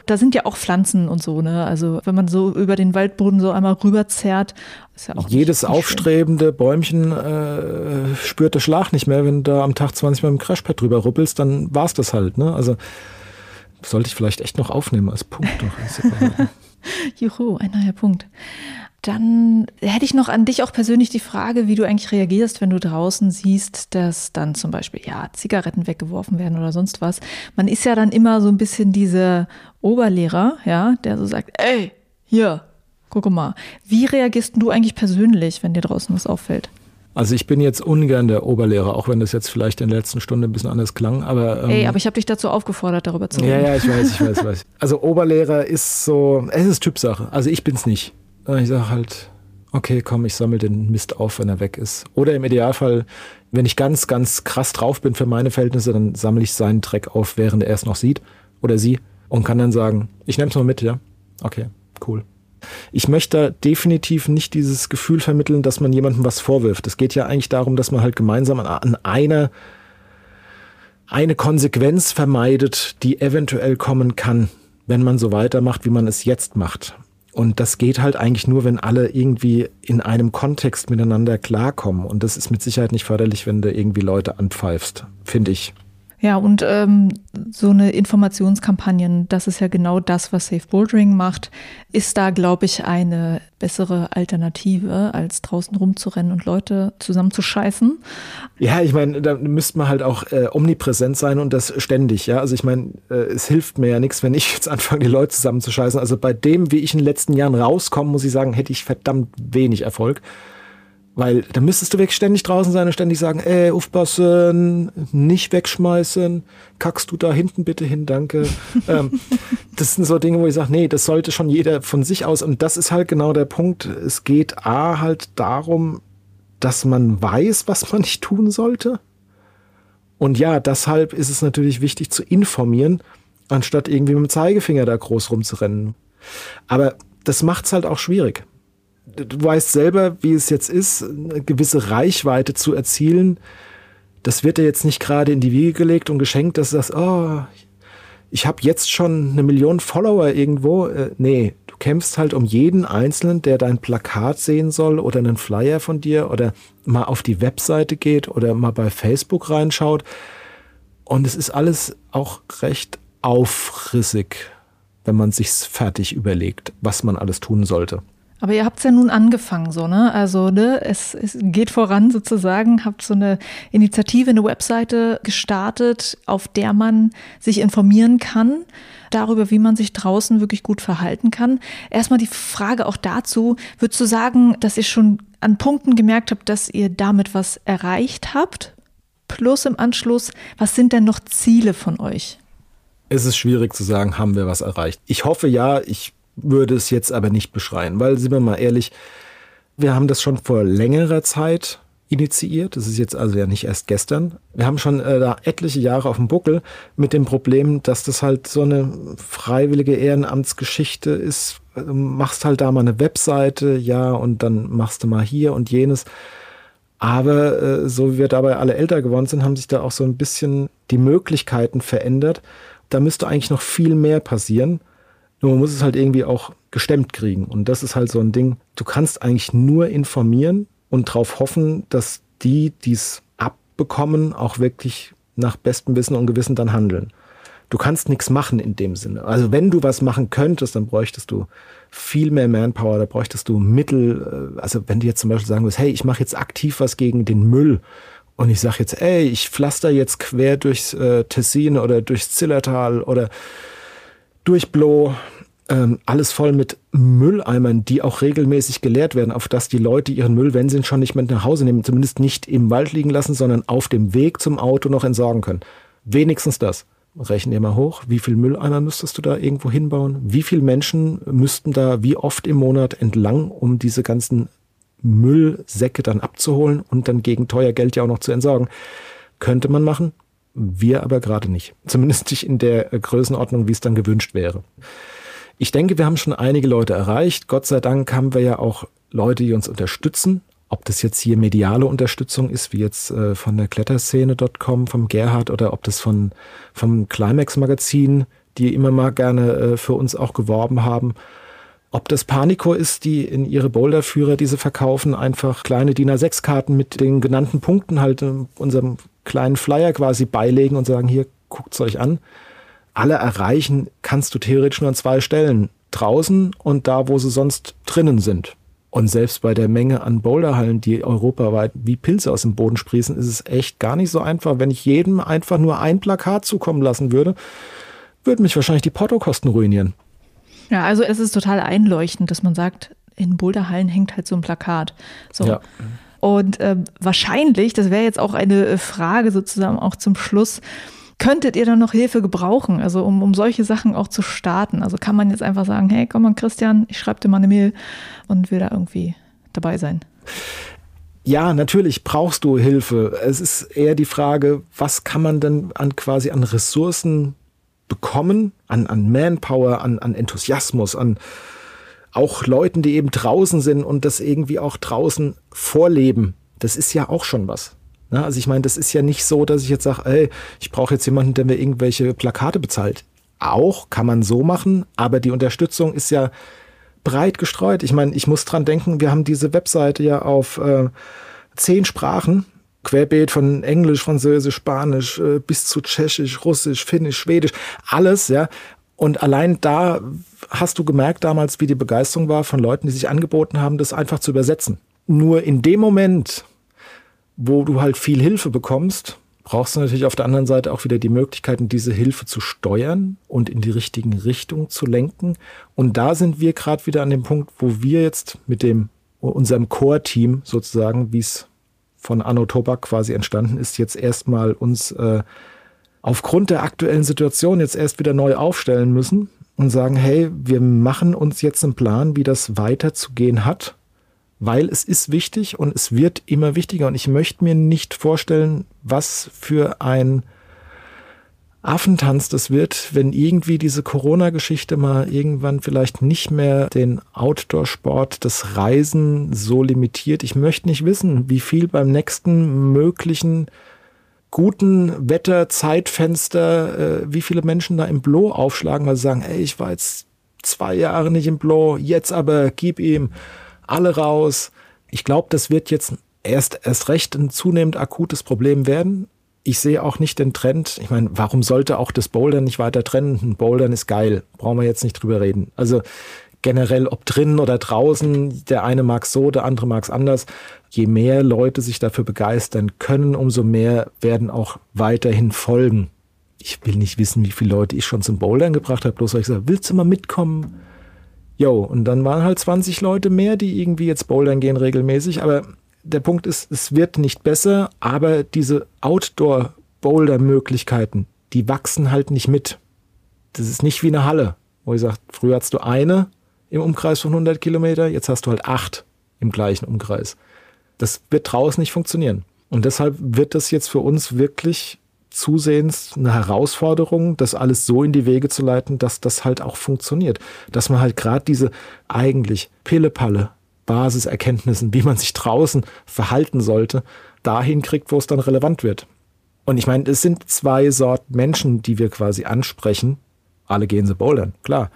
Da sind ja auch Pflanzen und so, ne? Also wenn man so über den Waldboden so einmal rüberzerrt, ist ja auch jedes nicht, nicht aufstrebende schön. Bäumchen äh, spürt der Schlag nicht mehr, wenn du da am Tag 20 Mal mit dem Crashpad drüber ruppelst, dann war's das halt, ne? Also sollte ich vielleicht echt noch aufnehmen als Punkt. Doch. Juhu, ein neuer Punkt. Dann hätte ich noch an dich auch persönlich die Frage, wie du eigentlich reagierst, wenn du draußen siehst, dass dann zum Beispiel ja Zigaretten weggeworfen werden oder sonst was. Man ist ja dann immer so ein bisschen dieser Oberlehrer, ja, der so sagt, ey, hier, guck mal. Wie reagierst du eigentlich persönlich, wenn dir draußen was auffällt? Also ich bin jetzt ungern der Oberlehrer, auch wenn das jetzt vielleicht in der letzten Stunde ein bisschen anders klang. Aber, ähm, Ey, aber ich habe dich dazu aufgefordert, darüber zu reden. Ja, ja, ich weiß, ich weiß, ich weiß. Also Oberlehrer ist so, es ist Typsache. Also ich bin's nicht. Ich sage halt, okay, komm, ich sammle den Mist auf, wenn er weg ist. Oder im Idealfall, wenn ich ganz, ganz krass drauf bin für meine Verhältnisse, dann sammle ich seinen Dreck auf, während er es noch sieht oder sie und kann dann sagen, ich nehme es mal mit, ja. Okay, cool. Ich möchte definitiv nicht dieses Gefühl vermitteln, dass man jemandem was vorwirft. Es geht ja eigentlich darum, dass man halt gemeinsam an einer eine Konsequenz vermeidet, die eventuell kommen kann, wenn man so weitermacht, wie man es jetzt macht. Und das geht halt eigentlich nur, wenn alle irgendwie in einem Kontext miteinander klarkommen. Und das ist mit Sicherheit nicht förderlich, wenn du irgendwie Leute anpfeifst, finde ich. Ja, und ähm, so eine Informationskampagnen, das ist ja genau das, was Safe Bouldering macht, ist da, glaube ich, eine bessere Alternative, als draußen rumzurennen und Leute zusammenzuscheißen. Ja, ich meine, da müsste man halt auch äh, omnipräsent sein und das ständig, ja. Also ich meine, äh, es hilft mir ja nichts, wenn ich jetzt anfange, die Leute zusammenzuscheißen. Also bei dem, wie ich in den letzten Jahren rauskomme, muss ich sagen, hätte ich verdammt wenig Erfolg. Weil da müsstest du wirklich ständig draußen sein und ständig sagen, ey, aufpassen, nicht wegschmeißen, kackst du da hinten bitte hin, danke. ähm, das sind so Dinge, wo ich sage, nee, das sollte schon jeder von sich aus. Und das ist halt genau der Punkt. Es geht A halt darum, dass man weiß, was man nicht tun sollte. Und ja, deshalb ist es natürlich wichtig zu informieren, anstatt irgendwie mit dem Zeigefinger da groß rumzurennen. Aber das macht's halt auch schwierig du weißt selber, wie es jetzt ist, eine gewisse Reichweite zu erzielen. Das wird dir jetzt nicht gerade in die Wiege gelegt und geschenkt, dass du sagst, oh, ich habe jetzt schon eine Million Follower irgendwo. Äh, nee, du kämpfst halt um jeden Einzelnen, der dein Plakat sehen soll oder einen Flyer von dir oder mal auf die Webseite geht oder mal bei Facebook reinschaut. Und es ist alles auch recht aufrissig, wenn man sich's fertig überlegt, was man alles tun sollte. Aber ihr habt es ja nun angefangen, so, ne? Also, ne, es, es geht voran sozusagen, habt so eine Initiative, eine Webseite gestartet, auf der man sich informieren kann darüber, wie man sich draußen wirklich gut verhalten kann. Erstmal die Frage auch dazu, würdest du sagen, dass ihr schon an Punkten gemerkt habt, dass ihr damit was erreicht habt? Plus im Anschluss, was sind denn noch Ziele von euch? Es ist schwierig zu sagen, haben wir was erreicht. Ich hoffe ja, ich würde es jetzt aber nicht beschreien, weil, sind wir mal ehrlich, wir haben das schon vor längerer Zeit initiiert. Das ist jetzt also ja nicht erst gestern. Wir haben schon äh, da etliche Jahre auf dem Buckel mit dem Problem, dass das halt so eine freiwillige Ehrenamtsgeschichte ist. Du machst halt da mal eine Webseite, ja, und dann machst du mal hier und jenes. Aber äh, so wie wir dabei alle älter geworden sind, haben sich da auch so ein bisschen die Möglichkeiten verändert. Da müsste eigentlich noch viel mehr passieren. Nur man muss es halt irgendwie auch gestemmt kriegen. Und das ist halt so ein Ding. Du kannst eigentlich nur informieren und darauf hoffen, dass die, die es abbekommen, auch wirklich nach bestem Wissen und Gewissen dann handeln. Du kannst nichts machen in dem Sinne. Also wenn du was machen könntest, dann bräuchtest du viel mehr Manpower, da bräuchtest du Mittel. Äh, also wenn du jetzt zum Beispiel sagen würdest, hey, ich mache jetzt aktiv was gegen den Müll und ich sage jetzt, ey, ich pflaster jetzt quer durchs äh, Tessin oder durchs Zillertal oder durch Bloh, ähm, alles voll mit Mülleimern, die auch regelmäßig geleert werden, auf dass die Leute ihren Müll, wenn sie ihn schon nicht mit nach Hause nehmen, zumindest nicht im Wald liegen lassen, sondern auf dem Weg zum Auto noch entsorgen können. Wenigstens das. Rechnen ihr mal hoch, wie viel Mülleimer müsstest du da irgendwo hinbauen? Wie viele Menschen müssten da wie oft im Monat entlang, um diese ganzen Müllsäcke dann abzuholen und dann gegen teuer Geld ja auch noch zu entsorgen? Könnte man machen, wir aber gerade nicht. Zumindest nicht in der Größenordnung, wie es dann gewünscht wäre. Ich denke, wir haben schon einige Leute erreicht. Gott sei Dank haben wir ja auch Leute, die uns unterstützen. Ob das jetzt hier mediale Unterstützung ist, wie jetzt äh, von der Kletterszene.com, vom Gerhard, oder ob das von, vom Climax Magazin, die immer mal gerne äh, für uns auch geworben haben. Ob das Panico ist, die in ihre Boulderführer diese verkaufen, einfach kleine DIN A6-Karten mit den genannten Punkten halt in äh, unserem kleinen Flyer quasi beilegen und sagen, hier, guckt's euch an. Alle erreichen kannst du theoretisch nur an zwei Stellen. draußen und da, wo sie sonst drinnen sind. Und selbst bei der Menge an Boulderhallen, die europaweit wie Pilze aus dem Boden sprießen, ist es echt gar nicht so einfach. Wenn ich jedem einfach nur ein Plakat zukommen lassen würde, würden mich wahrscheinlich die Portokosten ruinieren. Ja, also es ist total einleuchtend, dass man sagt, in Boulderhallen hängt halt so ein Plakat. So. Ja. Und äh, wahrscheinlich, das wäre jetzt auch eine Frage sozusagen auch zum Schluss, könntet ihr dann noch Hilfe gebrauchen, also um, um solche Sachen auch zu starten? Also kann man jetzt einfach sagen, hey, komm mal Christian, ich schreibe dir mal eine Mail und will da irgendwie dabei sein. Ja, natürlich brauchst du Hilfe. Es ist eher die Frage, was kann man denn an quasi an Ressourcen bekommen, an, an Manpower, an, an Enthusiasmus, an auch Leuten, die eben draußen sind und das irgendwie auch draußen vorleben. Das ist ja auch schon was. Na, ne? also ich meine, das ist ja nicht so, dass ich jetzt sage, ey, ich brauche jetzt jemanden, der mir irgendwelche Plakate bezahlt. Auch kann man so machen, aber die Unterstützung ist ja breit gestreut. Ich meine, ich muss dran denken, wir haben diese Webseite ja auf äh, zehn Sprachen, querbeet von Englisch, Französisch, Spanisch äh, bis zu Tschechisch, Russisch, Finnisch, Schwedisch, alles, ja. Und allein da hast du gemerkt damals, wie die Begeisterung war von Leuten, die sich angeboten haben, das einfach zu übersetzen. Nur in dem Moment, wo du halt viel Hilfe bekommst, brauchst du natürlich auf der anderen Seite auch wieder die Möglichkeiten, diese Hilfe zu steuern und in die richtigen Richtungen zu lenken. Und da sind wir gerade wieder an dem Punkt, wo wir jetzt mit dem unserem Core-Team sozusagen, wie es von Anno Tobak quasi entstanden ist, jetzt erstmal uns äh, aufgrund der aktuellen Situation jetzt erst wieder neu aufstellen müssen und sagen, hey, wir machen uns jetzt einen Plan, wie das weiterzugehen hat weil es ist wichtig und es wird immer wichtiger. Und ich möchte mir nicht vorstellen, was für ein Affentanz das wird, wenn irgendwie diese Corona-Geschichte mal irgendwann vielleicht nicht mehr den Outdoor-Sport, das Reisen so limitiert. Ich möchte nicht wissen, wie viel beim nächsten möglichen guten Wetter-Zeitfenster, äh, wie viele Menschen da im Blo aufschlagen, weil sie sagen, ey, ich war jetzt zwei Jahre nicht im Blo, jetzt aber gib ihm alle raus. Ich glaube, das wird jetzt erst, erst recht ein zunehmend akutes Problem werden. Ich sehe auch nicht den Trend. Ich meine, warum sollte auch das Bouldern nicht weiter trennen? Ein Bouldern ist geil. Brauchen wir jetzt nicht drüber reden. Also generell, ob drinnen oder draußen, der eine mag so, der andere mag es anders. Je mehr Leute sich dafür begeistern können, umso mehr werden auch weiterhin folgen. Ich will nicht wissen, wie viele Leute ich schon zum Bouldern gebracht habe, bloß weil ich sage, willst du mal mitkommen? Jo, und dann waren halt 20 Leute mehr, die irgendwie jetzt bouldern gehen regelmäßig. Aber der Punkt ist, es wird nicht besser, aber diese Outdoor-Boulder-Möglichkeiten, die wachsen halt nicht mit. Das ist nicht wie eine Halle, wo ich sage, früher hast du eine im Umkreis von 100 Kilometer, jetzt hast du halt acht im gleichen Umkreis. Das wird draußen nicht funktionieren. Und deshalb wird das jetzt für uns wirklich zusehends eine Herausforderung, das alles so in die Wege zu leiten, dass das halt auch funktioniert. Dass man halt gerade diese eigentlich Pillepalle Basiserkenntnissen, wie man sich draußen verhalten sollte, dahin kriegt, wo es dann relevant wird. Und ich meine, es sind zwei Sorten Menschen, die wir quasi ansprechen. Alle gehen sie bouldern, klar.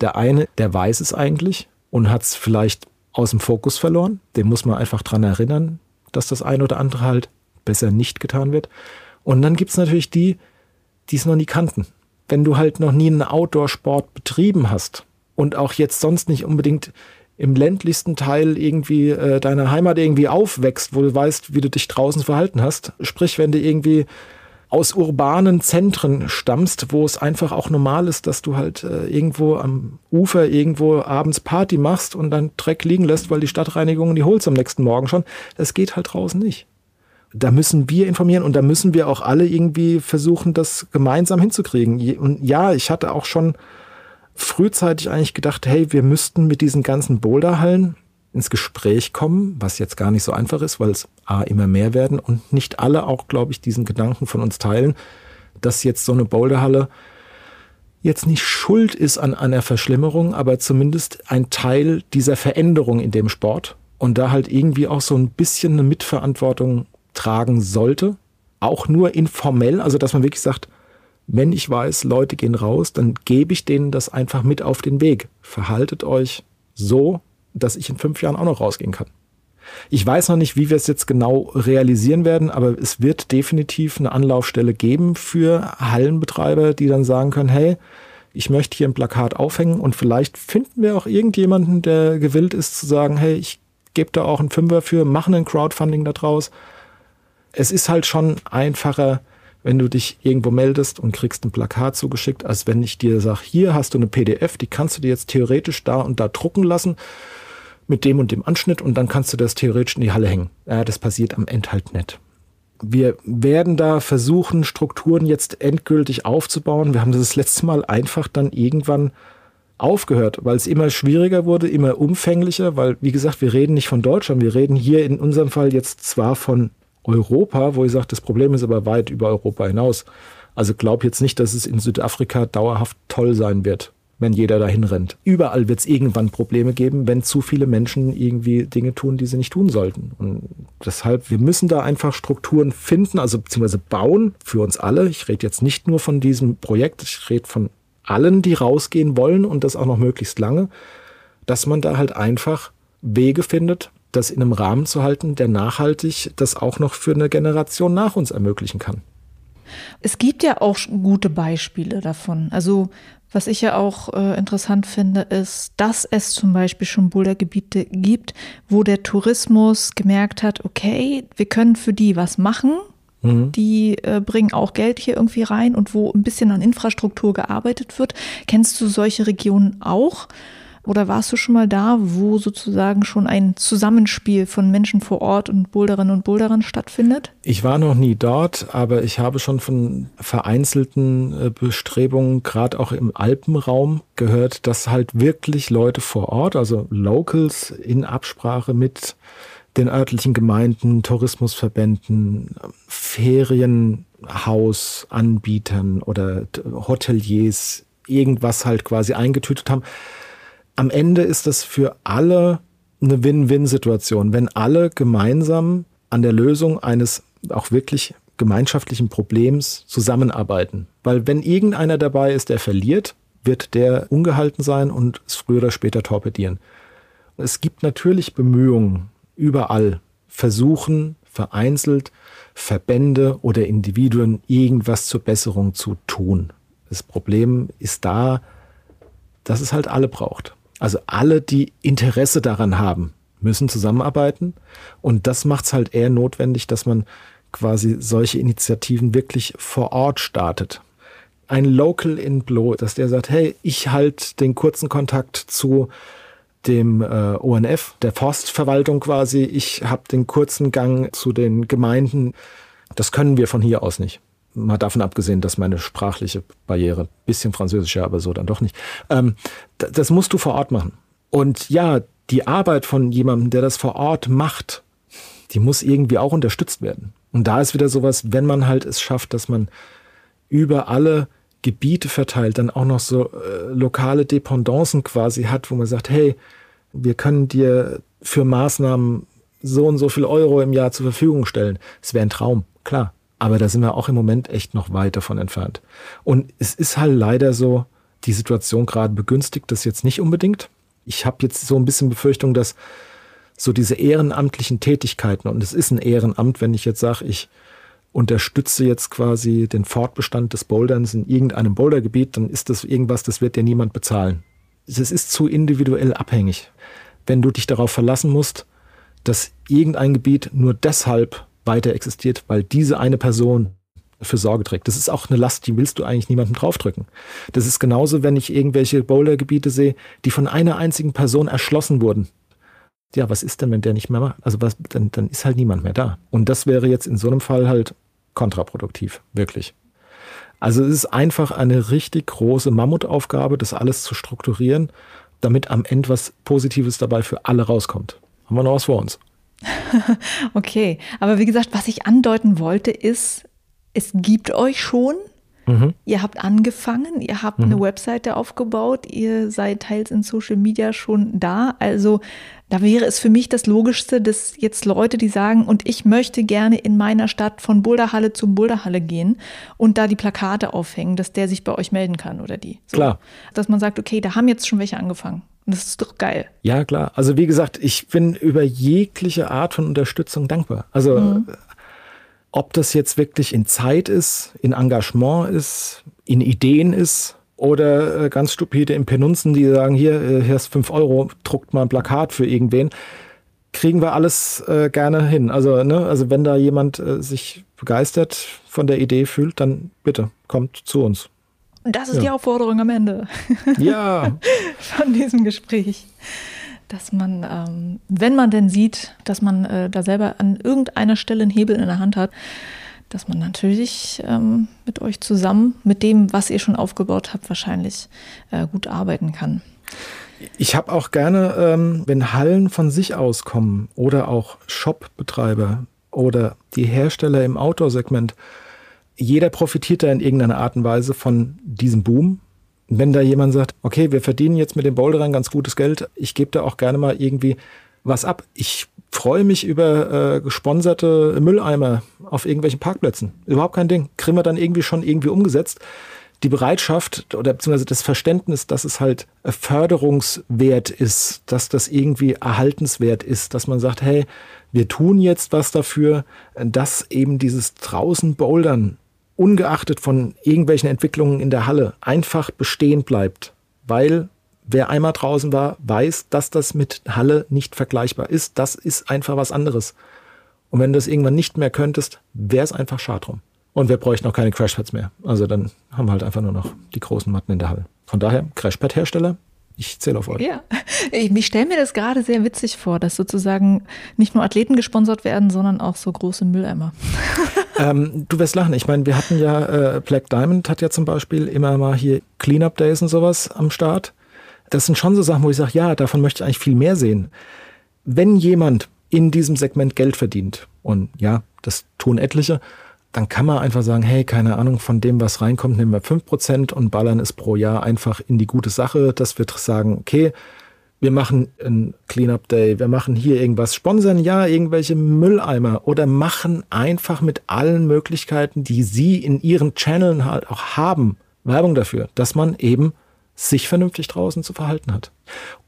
Der eine, der weiß es eigentlich und hat es vielleicht aus dem Fokus verloren. Den muss man einfach dran erinnern, dass das eine oder andere halt besser nicht getan wird. Und dann gibt's natürlich die, die es noch nie kannten. Wenn du halt noch nie einen Outdoor-Sport betrieben hast und auch jetzt sonst nicht unbedingt im ländlichsten Teil irgendwie äh, deiner Heimat irgendwie aufwächst, wo du weißt, wie du dich draußen verhalten hast. Sprich, wenn du irgendwie aus urbanen Zentren stammst, wo es einfach auch normal ist, dass du halt äh, irgendwo am Ufer irgendwo abends Party machst und dann Dreck liegen lässt, weil die Stadtreinigung die holst am nächsten Morgen schon. Das geht halt draußen nicht da müssen wir informieren und da müssen wir auch alle irgendwie versuchen, das gemeinsam hinzukriegen. Und ja, ich hatte auch schon frühzeitig eigentlich gedacht, hey, wir müssten mit diesen ganzen Boulderhallen ins Gespräch kommen, was jetzt gar nicht so einfach ist, weil es A immer mehr werden und nicht alle auch, glaube ich, diesen Gedanken von uns teilen, dass jetzt so eine Boulderhalle jetzt nicht schuld ist an einer Verschlimmerung, aber zumindest ein Teil dieser Veränderung in dem Sport und da halt irgendwie auch so ein bisschen eine Mitverantwortung tragen sollte. Auch nur informell, also dass man wirklich sagt, wenn ich weiß, Leute gehen raus, dann gebe ich denen das einfach mit auf den Weg. Verhaltet euch so, dass ich in fünf Jahren auch noch rausgehen kann. Ich weiß noch nicht, wie wir es jetzt genau realisieren werden, aber es wird definitiv eine Anlaufstelle geben für Hallenbetreiber, die dann sagen können, hey, ich möchte hier ein Plakat aufhängen und vielleicht finden wir auch irgendjemanden, der gewillt ist zu sagen, hey, ich gebe da auch einen Fünfer für, machen ein Crowdfunding daraus. Es ist halt schon einfacher, wenn du dich irgendwo meldest und kriegst ein Plakat zugeschickt, als wenn ich dir sage, hier hast du eine PDF, die kannst du dir jetzt theoretisch da und da drucken lassen mit dem und dem Anschnitt und dann kannst du das theoretisch in die Halle hängen. Ja, das passiert am Ende halt nicht. Wir werden da versuchen, Strukturen jetzt endgültig aufzubauen. Wir haben das, letzte Mal einfach dann irgendwann aufgehört, weil es immer schwieriger wurde, immer umfänglicher, weil, wie gesagt, wir reden nicht von Deutschland, wir reden hier in unserem Fall jetzt zwar von Europa, wo ich sage, das Problem ist aber weit über Europa hinaus. Also glaub jetzt nicht, dass es in Südafrika dauerhaft toll sein wird wenn jeder dahin rennt. Überall wird es irgendwann Probleme geben, wenn zu viele Menschen irgendwie Dinge tun, die sie nicht tun sollten. Und deshalb, wir müssen da einfach Strukturen finden, also beziehungsweise bauen für uns alle. Ich rede jetzt nicht nur von diesem Projekt, ich rede von allen, die rausgehen wollen und das auch noch möglichst lange, dass man da halt einfach Wege findet, das in einem Rahmen zu halten, der nachhaltig das auch noch für eine Generation nach uns ermöglichen kann. Es gibt ja auch gute Beispiele davon. Also was ich ja auch äh, interessant finde, ist, dass es zum Beispiel schon Bouldergebiete gibt, wo der Tourismus gemerkt hat, okay, wir können für die was machen. Mhm. Die äh, bringen auch Geld hier irgendwie rein und wo ein bisschen an Infrastruktur gearbeitet wird. Kennst du solche Regionen auch? Oder warst du schon mal da, wo sozusagen schon ein Zusammenspiel von Menschen vor Ort und Boulderinnen und Boulderern stattfindet? Ich war noch nie dort, aber ich habe schon von vereinzelten äh, Bestrebungen, gerade auch im Alpenraum, gehört, dass halt wirklich Leute vor Ort, also Locals in Absprache mit den örtlichen Gemeinden, Tourismusverbänden, Ferienhausanbietern oder Hoteliers irgendwas halt quasi eingetütet haben am Ende ist das für alle eine Win-Win-Situation, wenn alle gemeinsam an der Lösung eines auch wirklich gemeinschaftlichen Problems zusammenarbeiten. Weil wenn irgendeiner dabei ist, der verliert, wird der ungehalten sein und es früher oder später torpedieren. Es gibt natürlich Bemühungen überall, versuchen vereinzelt Verbände oder Individuen irgendwas zur Besserung zu tun. Das Problem ist da, dass es halt alle braucht. Also alle, die Interesse daran haben, müssen zusammenarbeiten. Und das macht es halt eher notwendig, dass man quasi solche Initiativen wirklich vor Ort startet. Ein Local in Blow, dass der sagt, hey, ich halte den kurzen Kontakt zu dem äh, ONF, der Forstverwaltung quasi. Ich habe den kurzen Gang zu den Gemeinden. Das können wir von hier aus nicht mal davon abgesehen, dass meine sprachliche Barriere, bisschen französischer, aber so dann doch nicht, ähm, das musst du vor Ort machen. Und ja, die Arbeit von jemandem, der das vor Ort macht, die muss irgendwie auch unterstützt werden. Und da ist wieder sowas, wenn man halt es schafft, dass man über alle Gebiete verteilt, dann auch noch so äh, lokale Dependancen quasi hat, wo man sagt, hey, wir können dir für Maßnahmen so und so viel Euro im Jahr zur Verfügung stellen. Es wäre ein Traum, klar. Aber da sind wir auch im Moment echt noch weit davon entfernt. Und es ist halt leider so, die Situation gerade begünstigt das jetzt nicht unbedingt. Ich habe jetzt so ein bisschen Befürchtung, dass so diese ehrenamtlichen Tätigkeiten, und es ist ein Ehrenamt, wenn ich jetzt sage, ich unterstütze jetzt quasi den Fortbestand des Boulderns in irgendeinem Bouldergebiet, dann ist das irgendwas, das wird dir niemand bezahlen. Es ist zu individuell abhängig. Wenn du dich darauf verlassen musst, dass irgendein Gebiet nur deshalb weiter existiert, weil diese eine Person für Sorge trägt. Das ist auch eine Last, die willst du eigentlich niemandem draufdrücken. Das ist genauso, wenn ich irgendwelche Bouldergebiete sehe, die von einer einzigen Person erschlossen wurden. Ja, was ist denn, wenn der nicht mehr macht? Also was, dann, dann ist halt niemand mehr da. Und das wäre jetzt in so einem Fall halt kontraproduktiv, wirklich. Also es ist einfach eine richtig große Mammutaufgabe, das alles zu strukturieren, damit am Ende was Positives dabei für alle rauskommt. Haben wir noch was vor uns? okay, aber wie gesagt, was ich andeuten wollte, ist, es gibt euch schon. Mhm. Ihr habt angefangen, ihr habt mhm. eine Webseite aufgebaut, ihr seid teils in Social Media schon da. Also da wäre es für mich das Logischste, dass jetzt Leute, die sagen, und ich möchte gerne in meiner Stadt von Boulderhalle zu Boulderhalle gehen und da die Plakate aufhängen, dass der sich bei euch melden kann oder die. So. Klar. Dass man sagt, okay, da haben jetzt schon welche angefangen. Das ist doch geil. Ja, klar. Also wie gesagt, ich bin über jegliche Art von Unterstützung dankbar. Also mhm. Ob das jetzt wirklich in Zeit ist, in Engagement ist, in Ideen ist, Oder äh, ganz stupide Impenunzen, die sagen, hier, äh, hier ist 5 Euro, druckt mal ein Plakat für irgendwen. Kriegen wir alles äh, gerne hin. Also, ne, also wenn da jemand äh, sich begeistert von der Idee fühlt, dann bitte, kommt zu uns. Und das ist ja. die Aufforderung am Ende. Ja. von diesem Gespräch. Dass man, ähm, wenn man denn sieht, dass man äh, da selber an irgendeiner Stelle einen Hebel in der Hand hat, dass man natürlich ähm, mit euch zusammen, mit dem, was ihr schon aufgebaut habt, wahrscheinlich äh, gut arbeiten kann. Ich habe auch gerne, ähm, wenn Hallen von sich aus kommen oder auch Shop-Betreiber oder die Hersteller im Outdoor-Segment, jeder profitiert da in irgendeiner Art und Weise von diesem Boom. Wenn da jemand sagt, okay, wir verdienen jetzt mit dem Boulderern ganz gutes Geld, ich gebe da auch gerne mal irgendwie was ab. Ich freue mich über äh, gesponserte Mülleimer auf irgendwelchen Parkplätzen. Überhaupt kein Ding. Kriegen wir dann irgendwie schon irgendwie umgesetzt. Die Bereitschaft oder beziehungsweise das Verständnis, dass es halt förderungswert ist, dass das irgendwie erhaltenswert ist, dass man sagt, hey, wir tun jetzt was dafür, dass eben dieses draußen Bouldern ungeachtet von irgendwelchen Entwicklungen in der Halle einfach bestehen bleibt, weil Wer einmal draußen war, weiß, dass das mit Halle nicht vergleichbar ist. Das ist einfach was anderes. Und wenn du das irgendwann nicht mehr könntest, wäre es einfach schade drum. Und wir bräuchten auch keine Crashpads mehr. Also dann haben wir halt einfach nur noch die großen Matten in der Halle. Von daher, Crashpad-Hersteller, ich zähle auf euch. Ja, ich, ich stelle mir das gerade sehr witzig vor, dass sozusagen nicht nur Athleten gesponsert werden, sondern auch so große Mülleimer. ähm, du wirst lachen. Ich meine, wir hatten ja, äh, Black Diamond hat ja zum Beispiel immer mal hier Cleanup Days und sowas am Start das sind schon so Sachen, wo ich sage, ja, davon möchte ich eigentlich viel mehr sehen. Wenn jemand in diesem Segment Geld verdient, und ja, das tun etliche, dann kann man einfach sagen, hey, keine Ahnung, von dem, was reinkommt, nehmen wir 5% und ballern es pro Jahr einfach in die gute Sache, dass wir sagen, okay, wir machen ein Cleanup Day, wir machen hier irgendwas, sponsern ja irgendwelche Mülleimer oder machen einfach mit allen Möglichkeiten, die sie in ihren Channeln halt auch haben, Werbung dafür, dass man eben sich vernünftig draußen zu verhalten hat.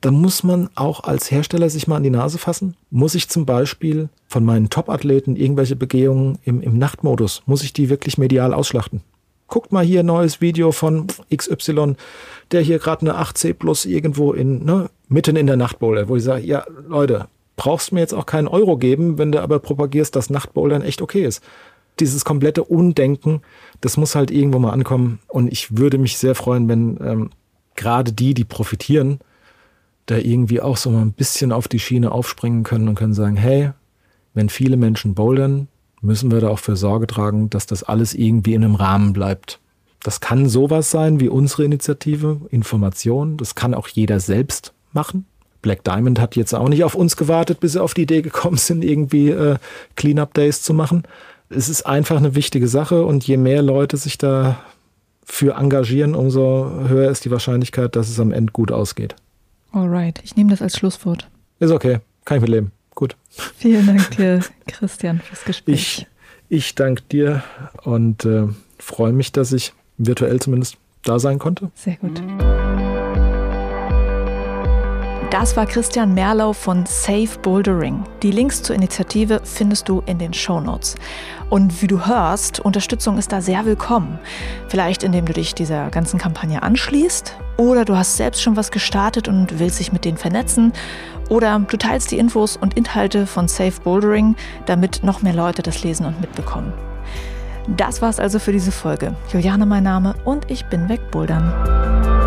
Da muss man auch als Hersteller sich mal an die Nase fassen. Muss ich zum Beispiel von meinen Top-Athleten irgendwelche Begehungen im, im Nachtmodus, muss ich die wirklich medial ausschlachten? Guckt mal hier ein neues Video von XY, der hier gerade eine 8C plus irgendwo in, ne, mitten in der Nachtbowler, wo ich sage, ja, Leute, brauchst mir jetzt auch keinen Euro geben, wenn du aber propagierst, dass Nachtbouldern echt okay ist. Dieses komplette Undenken, das muss halt irgendwo mal ankommen. Und ich würde mich sehr freuen, wenn ähm, gerade die, die profitieren, da irgendwie auch so mal ein bisschen auf die Schiene aufspringen können und können sagen, hey, wenn viele Menschen bouldern, müssen wir da auch für Sorge tragen, dass das alles irgendwie in einem Rahmen bleibt. Das kann sowas sein wie unsere Initiative, Information. Das kann auch jeder selbst machen. Black Diamond hat jetzt auch nicht auf uns gewartet, bis sie auf die Idee gekommen sind, irgendwie äh, Cleanup Days zu machen. Es ist einfach eine wichtige Sache und je mehr Leute sich da für engagieren, umso höher ist die Wahrscheinlichkeit, dass es am Ende gut ausgeht. Alright, ich nehme das als Schlusswort. Ist okay, kann ich mitleben. Gut. Vielen Dank dir, Christian, fürs Gespräch. Ich, ich danke dir und äh, freue mich, dass ich virtuell zumindest da sein konnte. Sehr gut. Das war Christian Merlau von Safe Bouldering. Die Links zur Initiative findest du in den Show Notes. Und wie du hörst, Unterstützung ist da sehr willkommen. Vielleicht indem du dich dieser ganzen Kampagne anschließt oder du hast selbst schon was gestartet und willst dich mit denen vernetzen oder du teilst die Infos und Inhalte von Safe Bouldering, damit noch mehr Leute das lesen und mitbekommen. Das war's also für diese Folge. Juliane mein Name und ich bin wegbouldern.